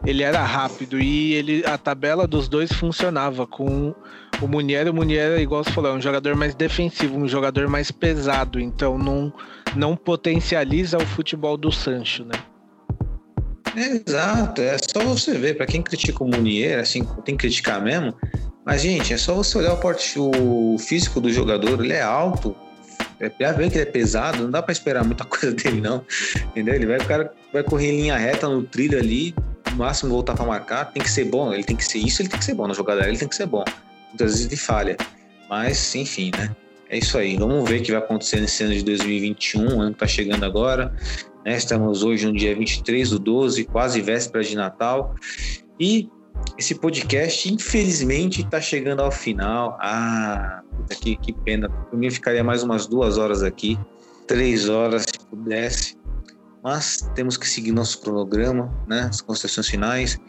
ele era rápido e ele a tabela dos dois funcionava com o Munier, o Munier, igual você falou, é um jogador mais defensivo, um jogador mais pesado, então não não potencializa o futebol do Sancho, né? Exato, é só você ver, para quem critica o Munier, assim, tem que criticar mesmo, mas gente, é só você olhar o, porte, o físico do jogador, ele é alto, já vê que ele é pesado, não dá para esperar muita coisa dele não, entendeu? Ele vai, o cara vai correr em linha reta no trilho ali, no máximo voltar para marcar, tem que ser bom, ele tem que ser isso, ele tem que ser bom, na jogada ele tem que ser bom, muitas vezes ele falha, mas enfim, né? É isso aí, vamos ver o que vai acontecer nesse ano de 2021, ano que tá chegando agora, né? Estamos hoje no dia 23 do 12, quase véspera de Natal. E esse podcast, infelizmente, está chegando ao final. Ah, puta, que, que pena. Por mim, ficaria mais umas duas horas aqui, três horas, se pudesse. Mas temos que seguir nosso cronograma, né? As concessões finais.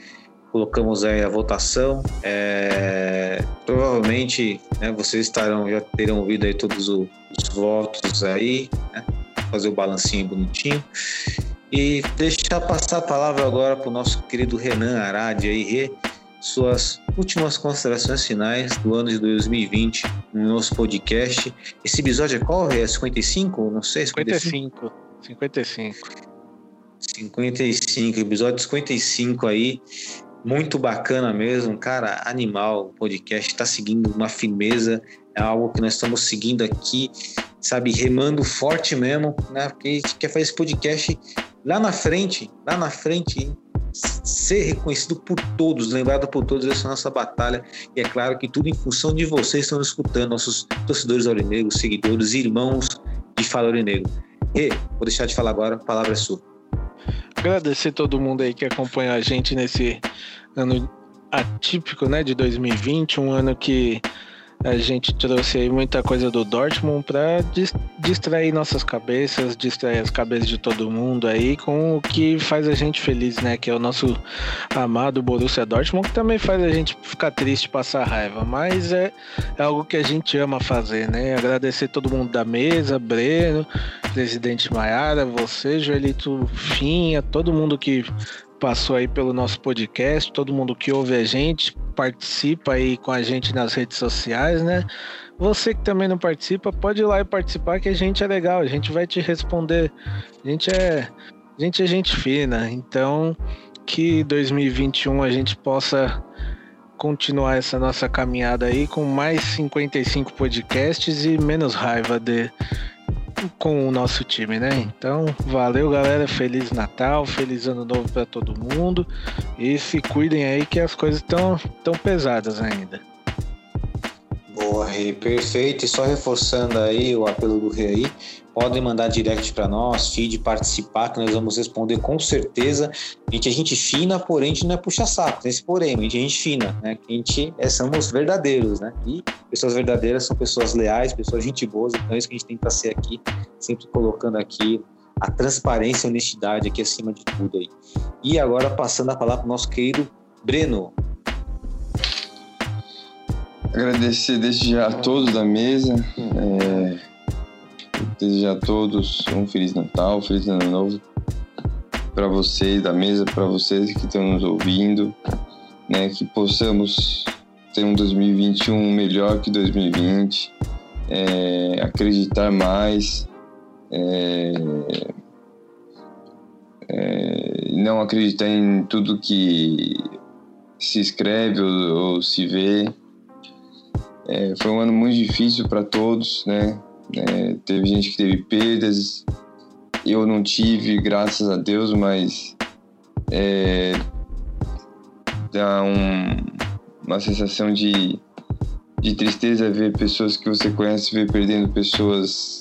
colocamos aí a votação. É, provavelmente né, vocês estarão, já terão ouvido aí todos os, os votos aí, né, fazer o balancinho bonitinho. E deixar passar a palavra agora para o nosso querido Renan Arade aí, Rê, suas últimas considerações finais do ano de 2020 no nosso podcast. Esse episódio é qual? É 55? Não sei, 55. 55. 55, episódio 55 aí. Muito bacana mesmo, cara, animal. O podcast está seguindo uma firmeza, é algo que nós estamos seguindo aqui, sabe, remando forte mesmo, né? Porque a gente quer fazer esse podcast lá na frente, lá na frente, ser reconhecido por todos, lembrado por todos, essa é nossa batalha. E é claro que tudo em função de vocês estão escutando, nossos torcedores aurinegros, seguidores, irmãos de Fala Aurinegro. E vou deixar de falar agora, a palavra é sua. Agradecer todo mundo aí que acompanha a gente nesse ano atípico, né, de 2020, um ano que a gente trouxe aí muita coisa do Dortmund para distrair nossas cabeças, distrair as cabeças de todo mundo aí com o que faz a gente feliz, né? Que é o nosso amado Borussia Dortmund, que também faz a gente ficar triste, passar raiva, mas é, é algo que a gente ama fazer, né? Agradecer todo mundo da mesa, Breno, presidente Maiara, você, Joelito Finha, todo mundo que passou aí pelo nosso podcast, todo mundo que ouve a gente, participa aí com a gente nas redes sociais, né? Você que também não participa, pode ir lá e participar que a gente é legal, a gente vai te responder. A gente é, a gente é gente fina, então que 2021 a gente possa continuar essa nossa caminhada aí com mais 55 podcasts e menos raiva de com o nosso time, né? Então, valeu, galera. Feliz Natal, feliz Ano Novo para todo mundo. E se cuidem aí que as coisas estão tão pesadas ainda. Boa, Rei, perfeito. E só reforçando aí o apelo do Rei aí, podem mandar direct para nós, feed, participar, que nós vamos responder com certeza. A gente é gente fina, porém a gente não é puxa-saco, esse porém, a gente é gente fina, né? A gente é, somos verdadeiros, né? E pessoas verdadeiras são pessoas leais, pessoas gente boas, então é isso que a gente tenta ser aqui, sempre colocando aqui a transparência e honestidade aqui acima de tudo aí. E agora passando a palavra para o nosso querido Breno. Agradecer desde já a todos da mesa. É Desejar a todos um Feliz Natal, Feliz Ano Novo para vocês da mesa, para vocês que estão nos ouvindo, né? Que possamos ter um 2021 melhor que 2020, é, acreditar mais, é, é, não acreditar em tudo que se escreve ou, ou se vê. É, foi um ano muito difícil para todos, né? É, teve gente que teve perdas, eu não tive, graças a Deus, mas é, dá um, uma sensação de, de tristeza ver pessoas que você conhece ver perdendo pessoas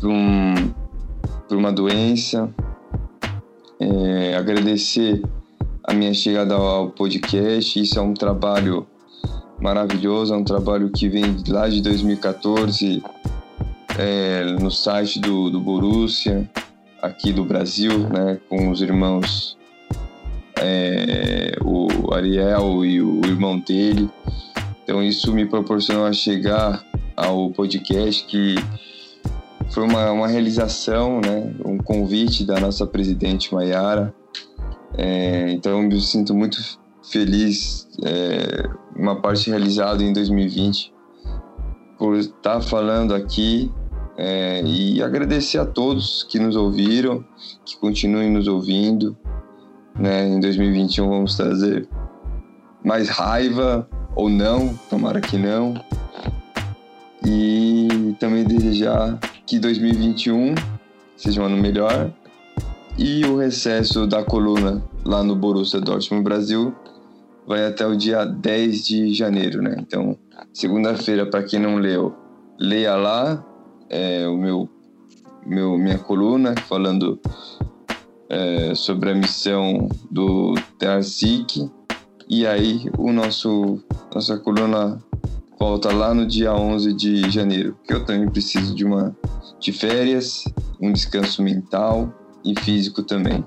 por, um, por uma doença. É, agradecer a minha chegada ao podcast, isso é um trabalho maravilhoso, é um trabalho que vem lá de 2014 é, no site do, do Borussia, aqui do Brasil, né, com os irmãos é, o Ariel e o irmão dele. Então isso me proporcionou a chegar ao podcast que foi uma, uma realização, né, um convite da nossa presidente Maiara. É, então eu me sinto muito feliz, é, uma parte realizada em 2020, por estar falando aqui é, e agradecer a todos que nos ouviram, que continuem nos ouvindo. Né? Em 2021 vamos trazer mais raiva ou não, tomara que não. E também desejar que 2021 seja um ano melhor e o recesso da coluna lá no Borussia Dortmund Brasil vai até o dia 10 de janeiro, né? Então, segunda-feira, para quem não leu, leia lá é, o meu, meu minha coluna falando é, sobre a missão do Tearsic e aí o nosso nossa coluna volta lá no dia 11 de janeiro, que eu também preciso de uma de férias, um descanso mental e físico também.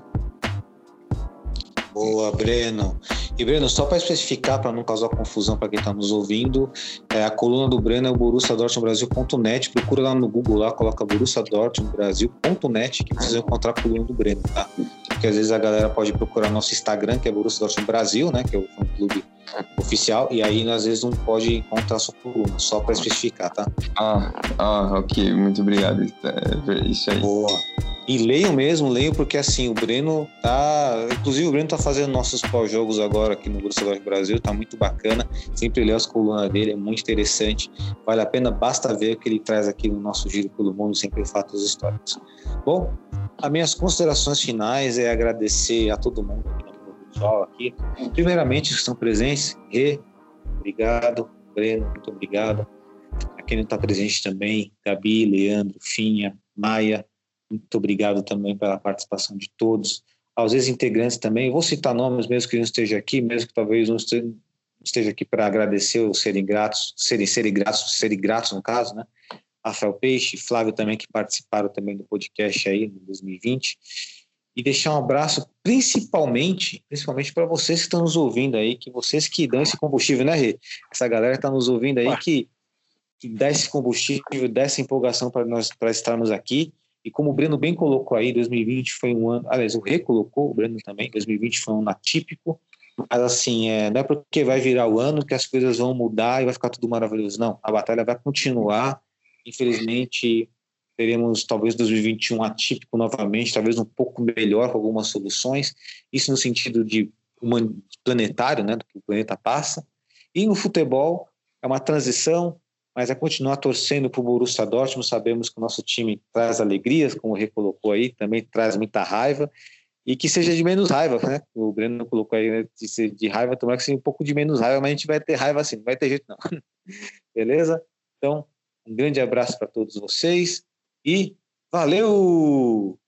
Boa, Breno. E Breno, só para especificar, para não causar confusão para quem está nos ouvindo, é, a coluna do Breno é o Borussia Dortmund Brasil.net. Procura lá no Google, lá, coloca Borussia Dortmund Brasil.net que vocês vão encontrar a coluna do Breno, tá? Porque às vezes a galera pode procurar nosso Instagram, que é Borussia Dortmund Brasil, né? Que é o fã clube oficial, e aí às vezes não pode encontrar a sua coluna, só para especificar, tá? Ah, ah, ok, muito obrigado. É isso aí. Boa. E leiam mesmo, leiam, porque assim, o Breno tá. Inclusive, o Breno tá fazendo nossos pós-jogos agora aqui no Borussia Dortmund Brasil, tá muito bacana. Sempre leio as colunas dele, é muito interessante. Vale a pena, basta ver o que ele traz aqui no nosso Giro pelo Mundo, sempre fatos históricos. Bom, as minhas considerações finais é agradecer a todo mundo aqui pessoal aqui. Primeiramente, que estão presentes, Rê, obrigado. Breno, muito obrigado. A quem não está presente também, Gabi, Leandro, Finha, Maia, muito obrigado também pela participação de todos. Aos ex-integrantes também, vou citar nomes mesmo que não esteja aqui, mesmo que talvez não esteja aqui para agradecer ou serem gratos, serem, serem gratos, serem gratos no caso, né? Rafael Peixe, Flávio também, que participaram também do podcast aí em 2020. E deixar um abraço principalmente, principalmente para vocês que estão nos ouvindo aí, que vocês que dão esse combustível, né, Rê? Essa galera está nos ouvindo aí que, que dá esse combustível, dá essa empolgação para nós para estarmos aqui. E como o Breno bem colocou aí, 2020 foi um ano, aliás, o recolocou, o Breno também, 2020 foi um ano atípico, mas assim, é, não é porque vai virar o ano que as coisas vão mudar e vai ficar tudo maravilhoso, não. A batalha vai continuar, infelizmente teremos talvez 2021 atípico novamente, talvez um pouco melhor com algumas soluções, isso no sentido de planetário, né, do que o planeta passa, e no futebol é uma transição, mas é continuar torcendo para o Borussia Dortmund. Sabemos que o nosso time traz alegrias, como recolocou aí, também traz muita raiva e que seja de menos raiva, né? O Breno colocou aí né, de, de raiva, tomara que seja um pouco de menos raiva, mas a gente vai ter raiva assim, não vai ter jeito não. Beleza? Então, um grande abraço para todos vocês e valeu!